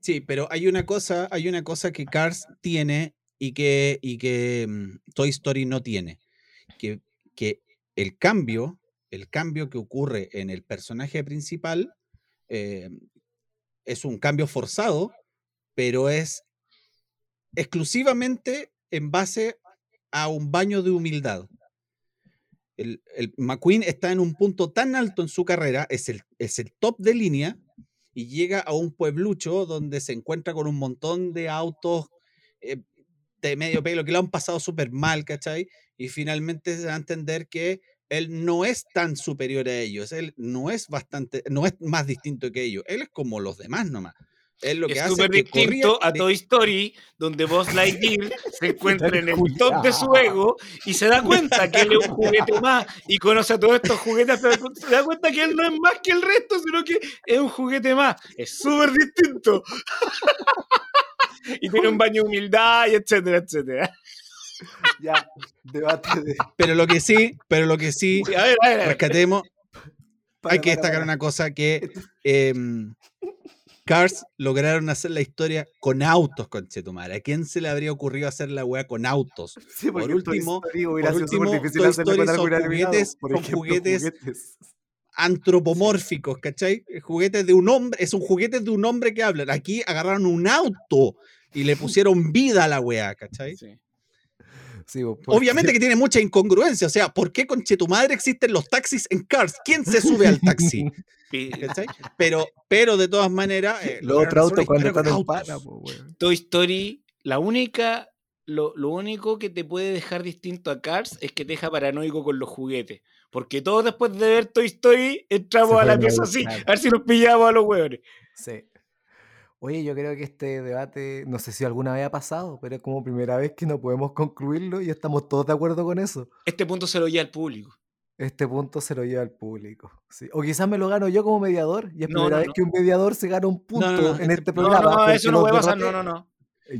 S2: Sí, pero hay una cosa, hay una cosa que Cars tiene y que, y que mm, Toy Story no tiene. Que, que el cambio, el cambio que ocurre en el personaje principal eh, es un cambio forzado, pero es exclusivamente en base a un baño de humildad. El, el McQueen está en un punto tan alto en su carrera, es el, es el top de línea, y llega a un pueblucho donde se encuentra con un montón de autos eh, de medio pelo que lo han pasado súper mal, ¿cachai? Y finalmente se da a entender que él no es tan superior a ellos, él no es bastante, no es más distinto que ellos, él es como los demás nomás. Él lo que
S3: es
S2: hace
S3: súper
S2: corría-
S3: distinto a Toy Story, donde Buzz Lightyear se encuentra en el top de su ego y se da cuenta que él es un juguete más y conoce a todos estos juguetes, cu- se da cuenta que él no es más que el resto, sino que es un juguete más. Es súper distinto. y tiene un baño de humildad y etcétera, etcétera.
S1: ya, debate de.
S2: Pero lo que sí, pero lo que sí,
S3: a ver, a ver, a ver.
S2: rescatemos,
S1: para,
S2: hay que
S1: para,
S2: destacar
S1: para.
S2: una cosa que em, Cars lograron hacer la historia con autos, conchetumare. ¿A quién se le habría ocurrido hacer la weá con autos?
S1: Sí, porque
S2: por
S1: Toy
S2: último-
S1: Story
S2: por último,
S1: difícil
S2: Toy
S1: hacerlo
S2: Story
S1: con
S2: juguetes-
S1: por
S2: son
S1: ejemplo,
S2: juguetes-
S1: juguetes.
S2: Antropomórficos, ¿cachai? Juguetes de un hombre, es un juguete de un hombre que hablan. Aquí agarraron un auto y le pusieron vida a la weá, ¿cachai?
S3: Sí.
S1: Pues,
S2: Obviamente que tiene mucha incongruencia, o sea, ¿por qué con madre existen los taxis en Cars? ¿Quién se sube al taxi? Pero, pero de todas maneras. eh,
S1: Los otros autos cuando están en pana, pues.
S3: Toy Story, la única, lo, lo único que te puede dejar distinto a Cars es que te deja paranoico con los juguetes. Porque todos después de ver Toy Story entramos
S1: Se
S3: a la pieza así, a ver si nos pillamos a los hueones.
S1: Sí. Oye, yo creo que este debate, no sé si alguna vez ha pasado, pero es como primera vez que no podemos concluirlo y estamos todos de acuerdo con eso.
S3: Este punto se lo lleva al público.
S1: Este punto se lo lleva al público. sí. O quizás me lo gano yo como mediador y es
S3: No,
S1: primera
S3: no,
S1: vez
S3: no.
S1: que un mediador se gana un punto
S2: no, no,
S1: en
S2: este-
S1: este
S3: No,
S1: programa.
S3: no,
S1: porque
S3: eso no puede pasar. No, no, no.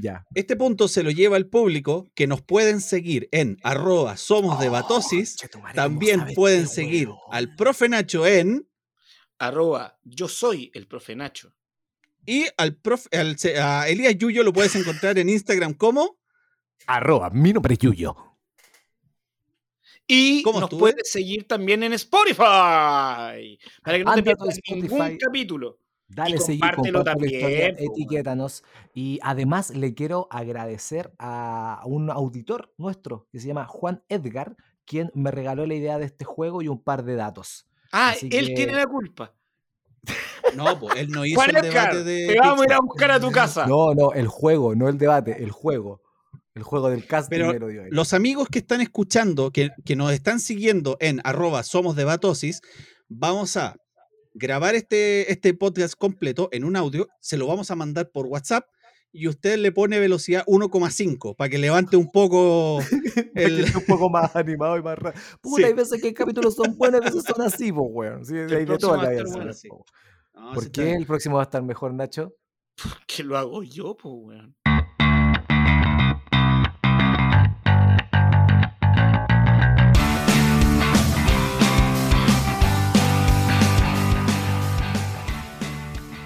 S1: Ya.
S2: Este punto se lo lleva al público que nos pueden seguir en arroba somos de Batosis.
S1: Chetumare, ¿cómo
S2: También pueden seguir
S1: huevo?
S2: al profe Nacho en
S3: Arroba, yo soy el profe Nacho.
S2: Y al profe, al, a Elías Yuyo lo puedes encontrar en Instagram como
S1: Arroba, mi nombre es Yuyo.
S3: Y
S2: ¿Cómo
S3: nos puedes seguir también en Spotify. Para que no te
S1: Anda
S3: pierdas ningún capítulo.
S1: Dale
S3: Y
S1: seguir,
S3: compártelo
S1: historia,
S3: también, weón.
S1: etiquétanos. Y además le quiero agradecer a un auditor nuestro que se llama Juan Edgar, quien me regaló la idea de este juego y un par de datos.
S3: Ah,
S1: Así
S3: él
S1: que-
S3: tiene la culpa.
S2: No, pues él no hizo el debate de.
S3: te vamos a ir a buscar a tu casa.
S1: No, no, el juego, no el debate, el juego. El juego del cast
S2: Pero
S1: dio él.
S2: Los amigos que están escuchando, que, que nos están siguiendo en arroba somos de Batosis, vamos a grabar este, este podcast completo en un audio, se lo vamos a mandar por WhatsApp y usted le pone velocidad 1,5 para que levante un poco
S1: Para que
S2: el...
S1: un poco más animado y más rápido. Puta,
S2: Sí.
S1: hay veces que capítulos son buenos, hay veces son así, pues, weón. Sí, hay de todo
S3: a
S1: la vida,
S3: bueno,
S2: sí.
S1: po.
S2: No,
S1: ¿Por
S2: está
S1: qué el próximo va a estar mejor, Nacho?
S3: Que lo hago yo, pues, weón.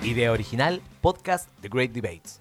S1: Idea original, podcast The Great Debates.